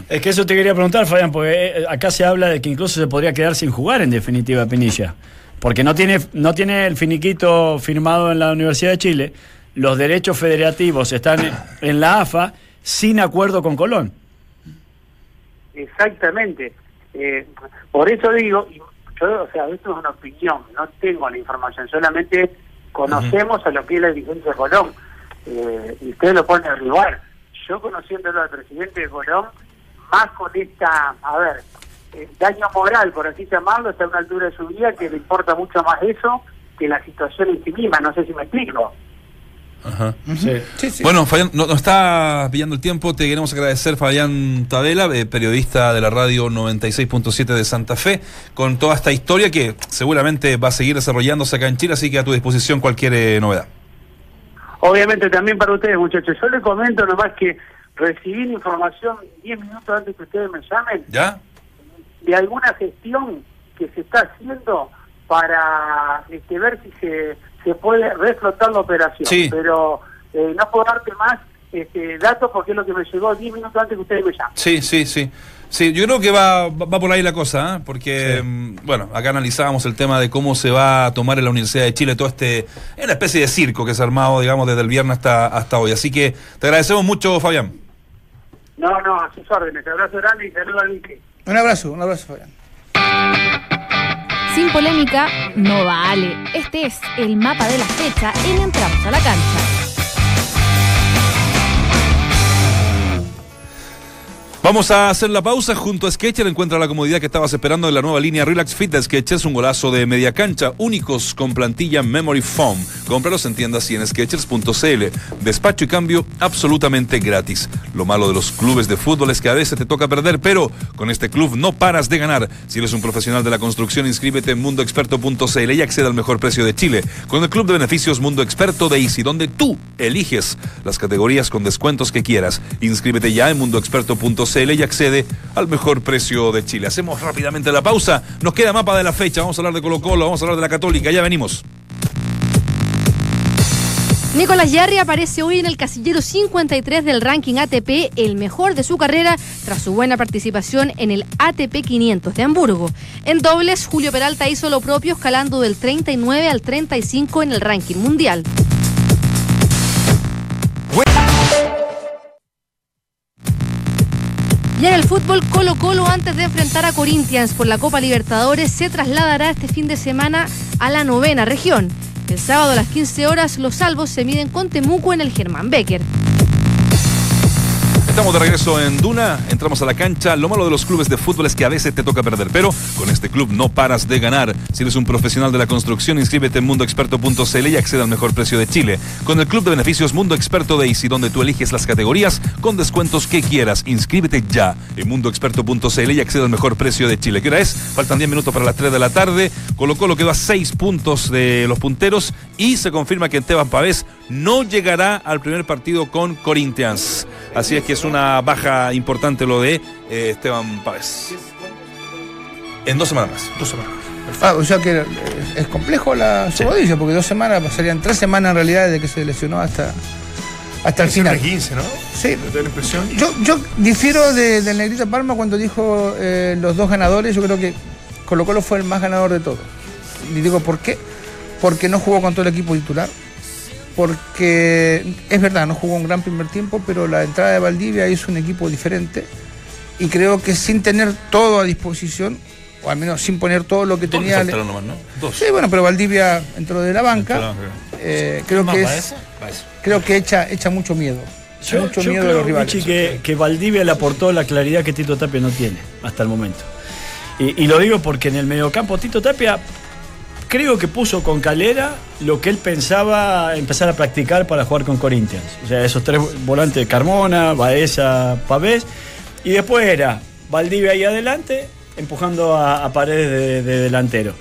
Speaker 4: Es que eso te quería preguntar, Fabián, porque eh, acá se habla de que incluso se podría quedar sin jugar en definitiva Pinilla. Porque no tiene, no tiene el finiquito firmado en la Universidad de Chile. Los derechos federativos están en- la AFA sin acuerdo con Colón.
Speaker 7: Exactamente. Eh, por eso digo, yo, o sea, esto es una opinión, no tengo la información, solamente conocemos a lo que es la dirigencia de Colón. Eh, y usted lo pone a rival. Yo conociéndolo al presidente de Colón, más con esta, a ver, eh, daño moral, por así llamarlo, está a una altura de su vida que le importa mucho más eso que la situación en sí misma, no sé si me explico.
Speaker 1: Ajá.
Speaker 4: Sí.
Speaker 3: Sí, sí.
Speaker 1: Bueno, Fabián, no- nos está pillando el tiempo. Te queremos agradecer, Fabián Tadela, eh, periodista de la radio 96.7 de Santa Fe, con toda esta historia que seguramente va a seguir desarrollándose acá en Chile, así que a tu disposición cualquier eh, novedad.
Speaker 7: Obviamente también para ustedes, muchachos. Yo les comento nomás que recibí la información 10 minutos antes que ustedes me llamen
Speaker 1: ¿Ya?
Speaker 7: de alguna gestión que se está haciendo para este, ver si se, se puede reflotar la operación.
Speaker 1: Sí.
Speaker 7: Pero eh, no puedo darte más este, datos porque es lo que me llegó 10 minutos antes que ustedes me llamen.
Speaker 1: Sí, sí, sí. Sí, yo creo que va, va por ahí la cosa, ¿eh? porque, mm, bueno, acá analizábamos el tema de cómo se va a tomar en la Universidad de Chile todo este, es una especie de circo que se ha armado, digamos, desde el viernes hasta, hasta hoy. Así que te agradecemos mucho, Fabián.
Speaker 7: No, no, a sus órdenes. Abrazo grande y saludo a Vicky.
Speaker 3: Un abrazo, un abrazo, Fabián.
Speaker 2: Sin polémica, no vale. Este es el mapa de la fecha en Entramos a la cancha.
Speaker 1: Vamos a hacer la pausa junto a Sketcher. Encuentra la comodidad que estabas esperando en la nueva línea Relax Fit de Sketcher. Es un golazo de media cancha, únicos con plantilla Memory Foam. Cómpralos en tiendas y en Sketchers.cl. Despacho y cambio absolutamente gratis. Lo malo de los clubes de fútbol es que a veces te toca perder, pero con este club no paras de ganar. Si eres un profesional de la construcción, inscríbete en mundoexperto.cl y accede al mejor precio de Chile. Con el club de beneficios Mundo Experto de Easy, donde tú eliges las categorías con descuentos que quieras. Inscríbete ya en mundoexperto.cl y accede al mejor precio de Chile. Hacemos rápidamente la pausa. Nos queda mapa de la fecha. Vamos a hablar de Colo Colo, vamos a hablar de la Católica. Ya venimos.
Speaker 8: Nicolás Yarri aparece hoy en el casillero 53 del ranking ATP, el mejor de su carrera tras su buena participación en el ATP 500 de Hamburgo. En dobles, Julio Peralta hizo lo propio escalando del 39 al 35 en el ranking mundial. Y en el fútbol, Colo Colo, antes de enfrentar a Corinthians por la Copa Libertadores, se trasladará este fin de semana a la novena región. El sábado a las 15 horas, los salvos se miden con Temuco en el Germán Becker.
Speaker 1: Estamos de regreso en Duna, entramos a la cancha. Lo malo de los clubes de fútbol es que a veces te toca perder, pero con este club no paras de ganar. Si eres un profesional de la construcción, inscríbete en mundoexperto.cl y accede al mejor precio de Chile. Con el club de beneficios Mundo Experto de Easy, donde tú eliges las categorías con descuentos que quieras. Inscríbete ya en mundoexperto.cl y accede al mejor precio de Chile. ¿Qué hora es? Faltan 10 minutos para las 3 de la tarde. Colo Colo quedó a 6 puntos de los punteros y se confirma que Esteban Pavés no llegará al primer partido con Corinthians. Así es que es una baja importante lo de eh, Esteban Pavés. En dos semanas más.
Speaker 6: Dos semanas.
Speaker 3: Ah, o sea que eh, es complejo la su rodilla, porque dos semanas, pasarían tres semanas en realidad desde que se lesionó hasta, hasta el final.
Speaker 6: 15, ¿no?
Speaker 3: Sí.
Speaker 6: ¿Me da la impresión?
Speaker 3: Yo, yo difiero de- del Negrito Palma cuando dijo eh, los dos ganadores. Yo creo que Colo Colo fue el más ganador de todos. Y digo, ¿por qué? Porque no jugó con todo el equipo titular. Porque es verdad, no jugó un gran primer tiempo, pero la entrada de Valdivia hizo un equipo diferente. Y creo que sin tener todo a disposición, o al menos sin poner todo lo que
Speaker 1: Dos
Speaker 3: tenía.
Speaker 1: faltaron nomás, ¿no? Dos.
Speaker 3: Sí, bueno, pero Valdivia entró de la banca. Eh, creo
Speaker 5: ¿Más
Speaker 3: que creo que echa, echa mucho miedo. Echa
Speaker 4: Yo,
Speaker 3: mucho
Speaker 4: yo
Speaker 3: miedo a
Speaker 4: creo,
Speaker 3: los rivales.
Speaker 4: Michi, que, que Valdivia le aportó la claridad que Tito Tapia no tiene hasta el momento. Y, y lo digo porque en el mediocampo Tito Tapia creo que puso con Calera lo que él pensaba empezar a practicar para jugar con Corinthians. O sea, esos tres volantes, Carmona, Baeza, Pavés. Y después era Valdivia ahí adelante, empujando a, paredes de, de delantero.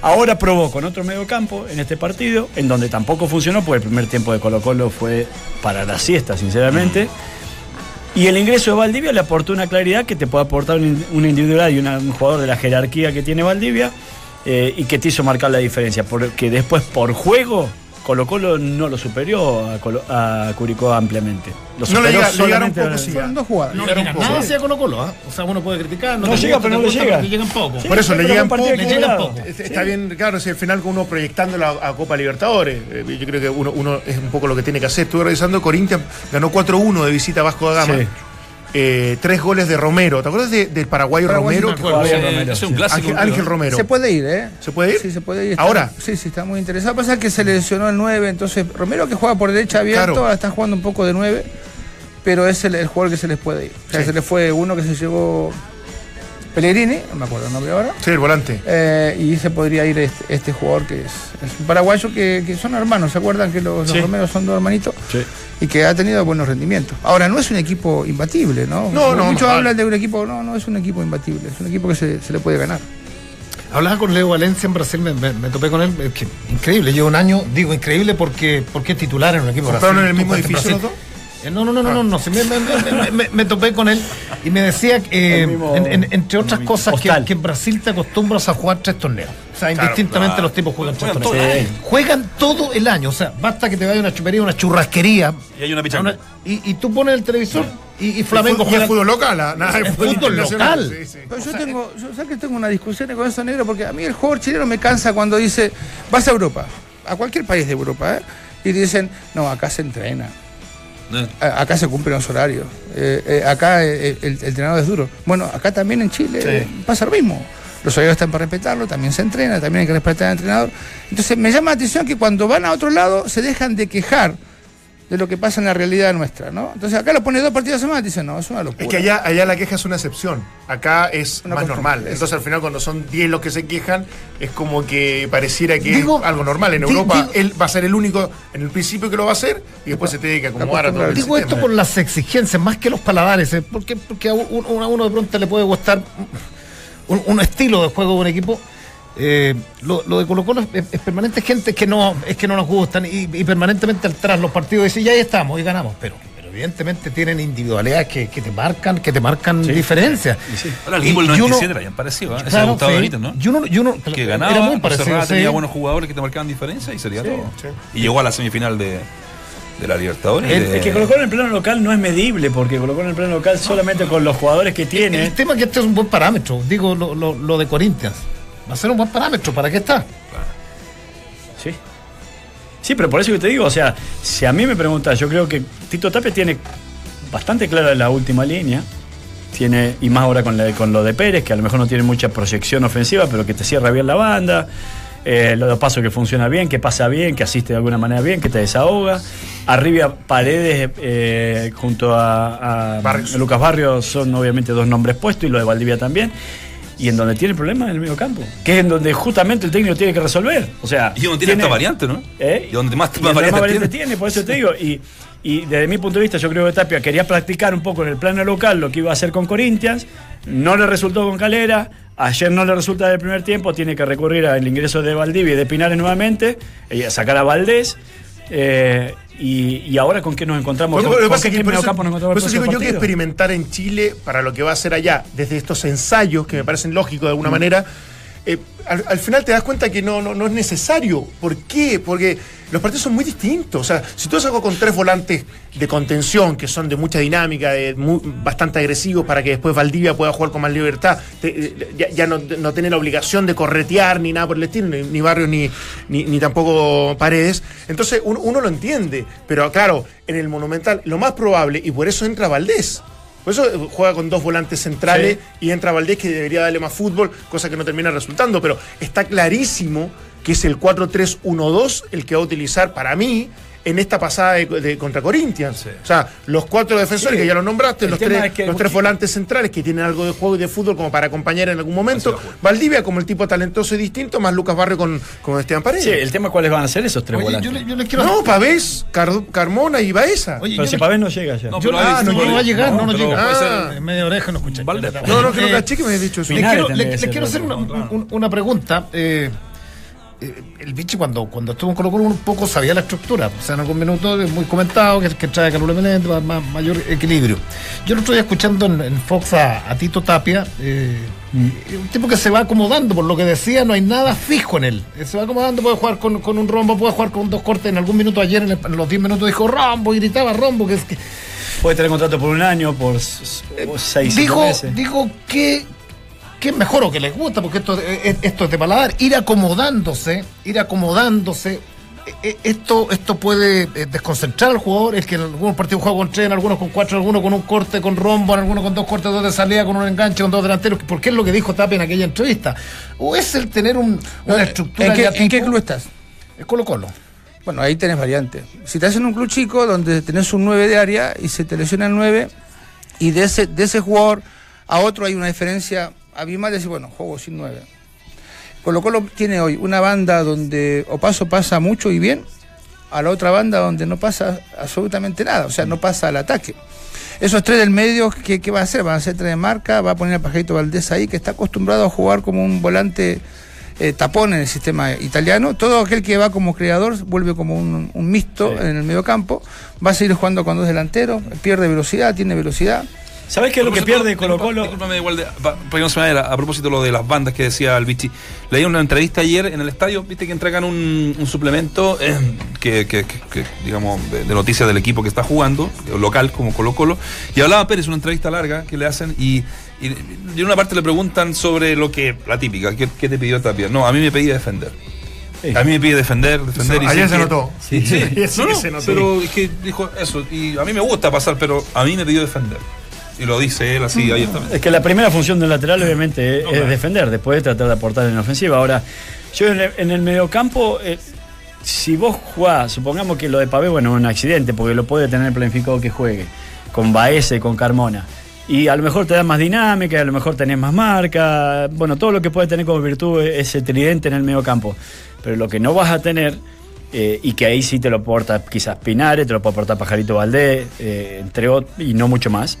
Speaker 4: Ahora probó con otro mediocampo en este partido, en donde tampoco funcionó, porque el primer tiempo de Colo Colo fue para la siesta, sinceramente. Y el ingreso de Valdivia le aportó una claridad que te puede aportar un- una individualidad y un jugador de la jerarquía que tiene Valdivia eh, y que te hizo marcar la diferencia. Porque después, por juego, Colo Colo no lo superió a, Colo- a Curicó ampliamente. Lo
Speaker 6: No le
Speaker 4: superó
Speaker 6: llega- le llegaron poco,
Speaker 4: a-
Speaker 6: sí.
Speaker 3: Fueron dos jugadas.
Speaker 5: No llegan nada hacia Colo Colo, ¿ah? O sea, uno puede criticar.
Speaker 4: No
Speaker 5: te
Speaker 4: llega,
Speaker 5: gusta,
Speaker 4: pero no le llega.
Speaker 5: llegan poco.
Speaker 4: Sí,
Speaker 6: Por eso le llegan poco,
Speaker 5: le llegan poco.
Speaker 6: Está bien, claro, si al final uno proyectándolo a, a Copa Libertadores, eh, yo creo que uno, uno es un poco lo que tiene que hacer. Estuve revisando, Corinthians ganó 4-1 de visita a Vasco da Gama. Eh, tres goles de Romero. ¿Te acuerdas de- del paraguayo
Speaker 3: Paraguayo,
Speaker 6: Romero?
Speaker 5: acuerdo.
Speaker 4: Romero,
Speaker 1: es un clásico.
Speaker 6: Ángel, Ángel Romero.
Speaker 3: Se puede ir, ¿eh?
Speaker 6: ¿Se puede ir?
Speaker 3: Sí, se puede ir. Está-
Speaker 6: ¿Ahora?
Speaker 3: Sí, sí, está muy interesado. Pasa que se le lesionó el 9, entonces Romero que juega por derecha abierto,
Speaker 6: Claro.
Speaker 3: ahora está jugando un poco de 9, pero es el, el jugador que se les puede ir. O sea,
Speaker 6: Sí.
Speaker 3: se le fue uno que se llevó Pellegrini, no me acuerdo el nombre ahora.
Speaker 6: Sí, el volante.
Speaker 3: Eh, y se podría ir este, este jugador que es, es un paraguayo que, que son hermanos, ¿se acuerdan que los, los
Speaker 4: Sí.
Speaker 3: Romeros son dos hermanitos?
Speaker 4: Sí.
Speaker 3: Y que ha tenido buenos rendimientos. Ahora, no es un equipo imbatible, ¿no?
Speaker 6: No, no,
Speaker 3: Muchos
Speaker 6: no.
Speaker 3: hablan de un equipo, no, no es un equipo imbatible, es un equipo que se, se le puede ganar.
Speaker 5: Hablaba con Leo Valencia en Brasil, me, me- me topé con él. es que increíble, llevo un año, digo increíble porque, porque es titular en un equipo
Speaker 6: ¿Compraron
Speaker 5: Brasil.
Speaker 6: en el mismo edificio
Speaker 5: Eh, No, no, no, no, no, no, sí, me, me- me- me- me topé con él y me decía, que, eh,
Speaker 4: El mismo-
Speaker 5: en- en- entre otras cosas, que, en Brasil te acostumbras a jugar tres torneos. O sea, indistintamente
Speaker 1: claro.
Speaker 5: los tipos juegan tres
Speaker 1: Juegan
Speaker 5: torneos.
Speaker 1: todo.
Speaker 5: Juegan todo el año, o sea, basta que te vaya a una chupería, una churrasquería.
Speaker 1: Y hay una pichanga.
Speaker 5: y, y tú pones el televisor y, y Flamengo
Speaker 6: ¿Y el
Speaker 5: juega.
Speaker 6: fútbol local? ah, Nada, el
Speaker 5: El
Speaker 6: fútbol,
Speaker 5: local.
Speaker 6: Sí, sí.
Speaker 3: Pero yo tengo, yo, ¿sabes que tengo una discusión con eso negro? Porque a mí el jugador chileno me cansa cuando dice, vas a Europa, a cualquier país de Europa, ¿eh? y dicen, no, acá se entrena, Acá se cumplen los horarios, eh, eh, acá eh, el, el entrenador es duro. Bueno, acá también en Chile pasa lo mismo. Los horarios están para respetarlo, también se entrena, también hay que respetar al entrenador. Entonces me llama la atención que cuando van a otro lado se dejan de quejar de lo que pasa en la realidad nuestra, ¿no? Entonces acá lo pone dos partidos a semana y dicen, no, es una locura.
Speaker 6: Es que allá, allá la queja es una excepción. Acá es
Speaker 3: Una
Speaker 6: más normal. Entonces al final cuando son 10 los que se quejan, es como que pareciera que
Speaker 5: Digo-
Speaker 6: es algo normal. En
Speaker 5: di-
Speaker 6: Europa
Speaker 5: digo-
Speaker 6: él va a ser el único en el principio que lo va a hacer y después se tiene que acomodar a todo el
Speaker 5: Digo esto por las exigencias, más que los paladares, ¿eh? porque, porque a uno, a uno de pronto le puede gustar un, un estilo de juego de un equipo. Eh, lo, lo de Colo Colo es, es permanente gente que no es que no nos gustan y, y permanentemente alteran los partidos y dicen ya ahí estamos y ganamos pero, pero evidentemente tienen individualidades que, que te marcan que te marcan diferencias
Speaker 1: Ahora el
Speaker 5: Y-
Speaker 1: equipo del
Speaker 5: y uno-
Speaker 1: 97 era bien parecido, ¿eh?
Speaker 5: Claro, sí.
Speaker 1: Benítez, ¿no?
Speaker 5: y uno, y uno-
Speaker 1: que ganaba,
Speaker 5: era muy parecido
Speaker 1: cerraba,
Speaker 5: sí.
Speaker 1: tenía buenos jugadores que te marcaban diferencia y sería todo. Y llegó a la semifinal de, de la Libertadores.
Speaker 4: El,
Speaker 1: de-
Speaker 4: el que colocó en el plano local no es medible, porque colocó en el plano local solamente con los jugadores que tiene.
Speaker 5: El tema es que este es un buen parámetro, digo lo, lo, lo de Corinthians. Va a ser un buen parámetro, ¿para qué está?
Speaker 4: Sí. Sí, pero por eso que te digo, o sea, si a mí me preguntas, yo creo que Tito Tapia tiene bastante clara la última línea. Tiene, y más ahora con, la- con lo de Pérez, que a lo mejor no tiene mucha proyección ofensiva, pero que te cierra bien la banda. Eh, lo de paso que funciona bien, que pasa bien, que asiste de alguna manera bien, que te desahoga. Arriba Paredes eh, junto a, a
Speaker 6: Barrios.
Speaker 4: Lucas Barrios son obviamente dos nombres puestos y lo de Valdivia también. Y en donde tiene problemas en el medio campo, que es en donde justamente el técnico tiene que resolver. O sea,
Speaker 1: Y donde tiene esta variante, ¿no?
Speaker 4: ¿Eh?
Speaker 1: Y donde más,
Speaker 4: Y
Speaker 1: más
Speaker 4: el
Speaker 1: variantes
Speaker 4: variante
Speaker 1: tiene.
Speaker 4: tiene, por eso te digo. Y, y desde mi punto de vista, yo creo que Tapia quería practicar un poco en el plano local lo que iba a hacer con Corinthians. No le resultó con Calera. Ayer no le resulta del primer tiempo. Tiene que recurrir al ingreso de Valdivia y de Pinares nuevamente. Y a sacar a Valdés. Eh, y, y ahora con qué nos encontramos.
Speaker 6: Porque
Speaker 4: ¿Con,
Speaker 6: lo que
Speaker 4: con
Speaker 6: pasa
Speaker 4: qué
Speaker 6: es que por
Speaker 4: medio
Speaker 6: eso-
Speaker 4: campo nos encontramos
Speaker 6: por
Speaker 4: el
Speaker 6: eso digo
Speaker 4: próximo
Speaker 6: yo que experimentar en Chile para lo que va a ser allá, desde estos ensayos que me parecen lógicos de alguna
Speaker 4: Mm.
Speaker 6: manera, eh, al, al final te das cuenta que no, no, no es necesario. ¿Por qué? Porque los partidos son muy distintos. O sea, si tú haces con tres volantes de contención, que son de mucha dinámica, de bastante agresivos, para que después Valdivia pueda jugar con más libertad, eh, ya, no, no tiene la obligación de corretear ni nada por el estilo, ni, ni Barrios ni, ni, ni tampoco Paredes. Entonces uno, uno lo entiende, pero claro, en el Monumental lo más probable, y por eso entra Valdés. Por eso eh, juega con dos volantes centrales y entra Valdés que debería darle más fútbol, cosa que no termina resultando, pero está clarísimo que es el 4-3-1-2 el que va a utilizar para mí en esta pasada de, de- contra Corinthians. O sea, los cuatro defensores
Speaker 4: Sí.
Speaker 6: que ya lo nombraste,
Speaker 4: El
Speaker 6: los, tres,
Speaker 4: es que-
Speaker 6: los tres volantes centrales que tienen algo de juego y de fútbol como para acompañar en algún momento. Valdivia como el tipo talentoso y distinto, más Lucas Barrio con, con Esteban Paredes.
Speaker 4: Sí, el tema es cuáles van a ser esos tres
Speaker 5: Oye,
Speaker 4: volantes.
Speaker 5: yo, le, yo le quiero
Speaker 6: No, Pavés, Car- Carmona y Baeza.
Speaker 5: Oye,
Speaker 4: pero si
Speaker 5: le-
Speaker 4: Pavés no llega ya.
Speaker 1: No,
Speaker 5: yo- ah, no, no va a llegar, no, no, llega. Ah, en media oreja no escucha.
Speaker 1: Valdés.
Speaker 6: no, no, que no
Speaker 5: Eh,
Speaker 6: caché que me habías dicho eso.
Speaker 5: Le quiero, hacer una, pregunta. eh, el Vichy cuando, cuando estuvo en Colo Colo un poco sabía la estructura. O sea, en algún minuto es muy comentado que, que trae Carlos más, más- mayor equilibrio. Yo lo estoy escuchando en, en Fox a, a Tito Tapia. eh, y un tipo que se va acomodando, por lo que decía, no hay nada fijo en él. Eh, Se va acomodando, puede jugar con, con un rombo, puede jugar con dos cortes. En algún minuto ayer, en, el- en los 10 minutos, dijo rombo y gritaba rombo. Que es que,
Speaker 4: Puede tener contrato por un año, por o seis,
Speaker 5: digo,
Speaker 4: meses.
Speaker 5: digo que, que es mejor o que les gusta, porque esto, es- esto es de paladar, ir acomodándose, ir acomodándose. eh, eh, Esto, esto puede eh, desconcentrar al jugador, es que en algunos partidos juega con tres, en algunos con cuatro, en algunos con un corte, con rombo, en algunos con dos cortes, dos de salida, con un enganche, con dos delanteros, porque es lo que dijo Tapia en aquella entrevista. O es el tener un- una estructura
Speaker 3: ¿En qué, en qué club estás?
Speaker 5: Es Colo Colo.
Speaker 3: Bueno, ahí tenés variantes. Si estás en un club chico donde tenés un 9 de área y se te lesiona el 9 y de ese, de ese jugador a otro hay una diferencia abismal decir, bueno, juego sin nueve. Colo Colo tiene hoy una banda donde Opaso pasa mucho y bien, a la otra banda donde no pasa absolutamente nada, o sea, no pasa al ataque. Esos tres del medio, ¿qué, qué va a hacer? Van a hacer tres de marca, va a poner a Pajarito Valdés ahí, que está acostumbrado a jugar como un volante eh, tapón en el sistema italiano. Todo aquel que va como creador vuelve como un, un mixto
Speaker 4: Sí.
Speaker 3: en el medio campo. Va a seguir jugando con dos delanteros, pierde velocidad, tiene velocidad.
Speaker 4: ¿Sabés qué es lo que pierde Colo Colo?
Speaker 1: Discúlpame, igual de, pa- a propósito de lo de las bandas que decía el Vichy. Leí una entrevista ayer en el estadio, viste que entregan un, un suplemento eh, que, que- que- que, digamos, de, de noticias del equipo que está jugando, local como Colo Colo. Y hablaba Pérez, una entrevista larga que le hacen y, y, y en una parte le preguntan sobre lo que, la típica, ¿qué, qué te pidió Tapia? No, a mí me pedía defender.
Speaker 4: Sí.
Speaker 1: A mí me pide defender, defender. y
Speaker 6: Ayer se
Speaker 1: que-
Speaker 6: notó.
Speaker 1: Sí, sí.
Speaker 6: Sí,
Speaker 1: No, no,
Speaker 6: se notó.
Speaker 1: pero es que dijo eso. Y a mí me gusta pasar, pero a mí me pidió defender. Y lo dice él así abiertamente.
Speaker 4: Es que la primera función del lateral obviamente es, es defender, después tratar de aportar en ofensiva. Ahora, yo en el, en el mediocampo, eh, si vos jugás, supongamos que lo de Pavé, bueno, es un accidente, porque lo puede tener planificado que juegue, con Baeze, con Carmona. Y a lo mejor te da más dinámica, a lo mejor tenés más marca, bueno, todo lo que puede tener como virtud ese tridente en el mediocampo. Pero lo que no vas a tener, eh, y que ahí sí te lo aporta quizás Pinares, te lo puede aportar Pajarito Valdés, eh, entre otros, y no mucho más,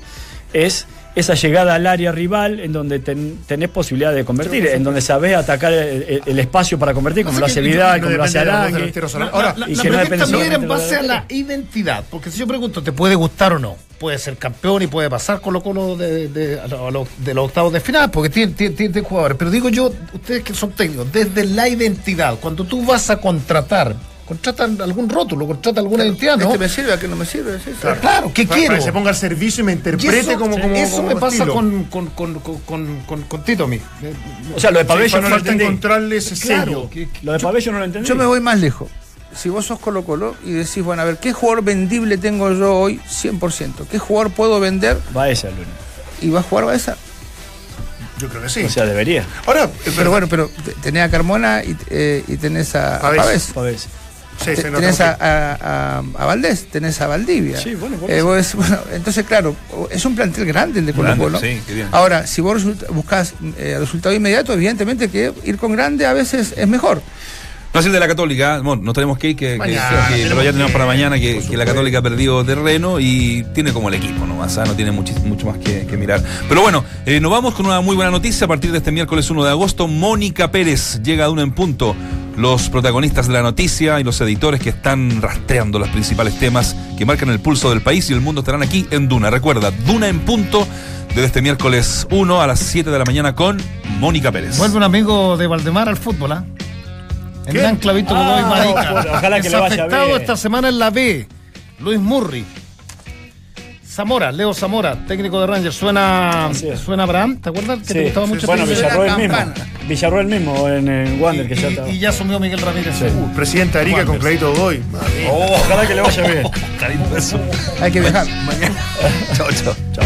Speaker 4: es esa llegada al área rival en donde ten- tenés posibilidad de convertir, en donde sabés atacar el, el- el espacio para convertir, como lo hace Vidal, como lo hace Arangui.
Speaker 6: Ahora,
Speaker 5: La,
Speaker 4: y
Speaker 5: la
Speaker 4: que no
Speaker 5: pregunta también en base a la
Speaker 4: de-
Speaker 5: identidad, porque si yo pregunto, ¿te puede gustar o no? Puede ser campeón y puede pasar Colo Colo de, de los octavos de final, porque tiene, tiene- tiene jugadores. Pero digo yo, ustedes que son técnicos, desde la identidad, cuando tú vas a contratar, contratan algún rótulo, contratan alguna identidad, ¿no?
Speaker 3: Este me sirve, ¿a qué no me sirve? Sí, sí.
Speaker 5: Claro, ¿qué
Speaker 6: Para,
Speaker 5: quiero?
Speaker 6: para que se ponga al servicio y me
Speaker 5: Y
Speaker 6: interprete
Speaker 5: eso,
Speaker 6: como, como
Speaker 5: eso
Speaker 6: como
Speaker 5: me pasa
Speaker 6: estilo.
Speaker 5: con, con, con, con, con, con- con Tito a mí.
Speaker 4: O sea, lo de yo no lo entendí.
Speaker 6: encontrarle ese
Speaker 5: Claro,
Speaker 6: sello.
Speaker 5: que-
Speaker 4: Lo de yo no lo entendí.
Speaker 3: Yo me voy más lejos. Si vos sos Colo Colo y decís, bueno, a ver, ¿qué jugador vendible tengo yo hoy 100%? ¿Qué jugador puedo vender
Speaker 4: Baeze al único.
Speaker 3: y va a jugar Baeza?
Speaker 6: Yo creo que sí.
Speaker 4: O sea, debería.
Speaker 6: Ahora,
Speaker 3: Pero bueno, pero te- tenés a Carmona y, eh, y tenés a
Speaker 6: Pavés.
Speaker 3: Pavés.
Speaker 4: Pavés.
Speaker 6: Sí, se
Speaker 3: tenés a, a- a- a Valdés, tenés a Valdivia.
Speaker 4: Sí, bueno,
Speaker 3: Eh, vos bueno, entonces, claro, es un plantel grande el de Colo
Speaker 1: Grande,
Speaker 3: Colo.
Speaker 1: sí, qué bien.
Speaker 3: Ahora, si vos resulta- buscas eh, resultado inmediato, evidentemente que ir con grande a veces es mejor.
Speaker 1: No es el de la Católica, bueno, no tenemos que ir, que, que-
Speaker 6: Mañana,
Speaker 1: que- pero ya
Speaker 6: tenemos
Speaker 1: para
Speaker 6: que-
Speaker 1: mañana que, que la Católica ha perdido terreno y tiene como el equipo nomás, ¿ah? no tiene mucho, mucho más que, que mirar. Pero bueno, eh, nos vamos con una muy buena noticia a partir de este miércoles 1 de agosto. Mónica Pérez llega a una en punto. Los protagonistas de la noticia y los editores que están rastreando los principales temas que marcan el pulso del país y el mundo estarán aquí en Duna. Recuerda, Duna en punto desde este miércoles 1 a las 7 de la mañana con Mónica Pérez.
Speaker 5: Vuelve un amigo de Valdemar al fútbol, ¿ah? El gran clavito
Speaker 4: Ah,
Speaker 5: Godoy Marica.
Speaker 4: ojalá que le vaya
Speaker 5: Desafectado
Speaker 4: bien.
Speaker 5: esta semana en la B. Luis Murri. Zamora, Leo Zamora, técnico de Rangers. Suena, suena Abraham, ¿te acuerdas? Que te
Speaker 4: Sí,
Speaker 5: gustaba mucho.
Speaker 4: bueno,
Speaker 5: este
Speaker 4: Villarroel
Speaker 3: la
Speaker 4: mismo. Villarroel mismo en, en Wander, que ya
Speaker 5: y,
Speaker 4: está.
Speaker 5: y ya asumió Miguel Ramírez.
Speaker 4: Sí.
Speaker 5: Uh,
Speaker 6: Presidente Arica con Clarito Godoy.
Speaker 4: Ojalá que le vaya bien.
Speaker 1: Carito, eso.
Speaker 3: Hay que viajar.
Speaker 1: Mañana. chao, chao. Chao.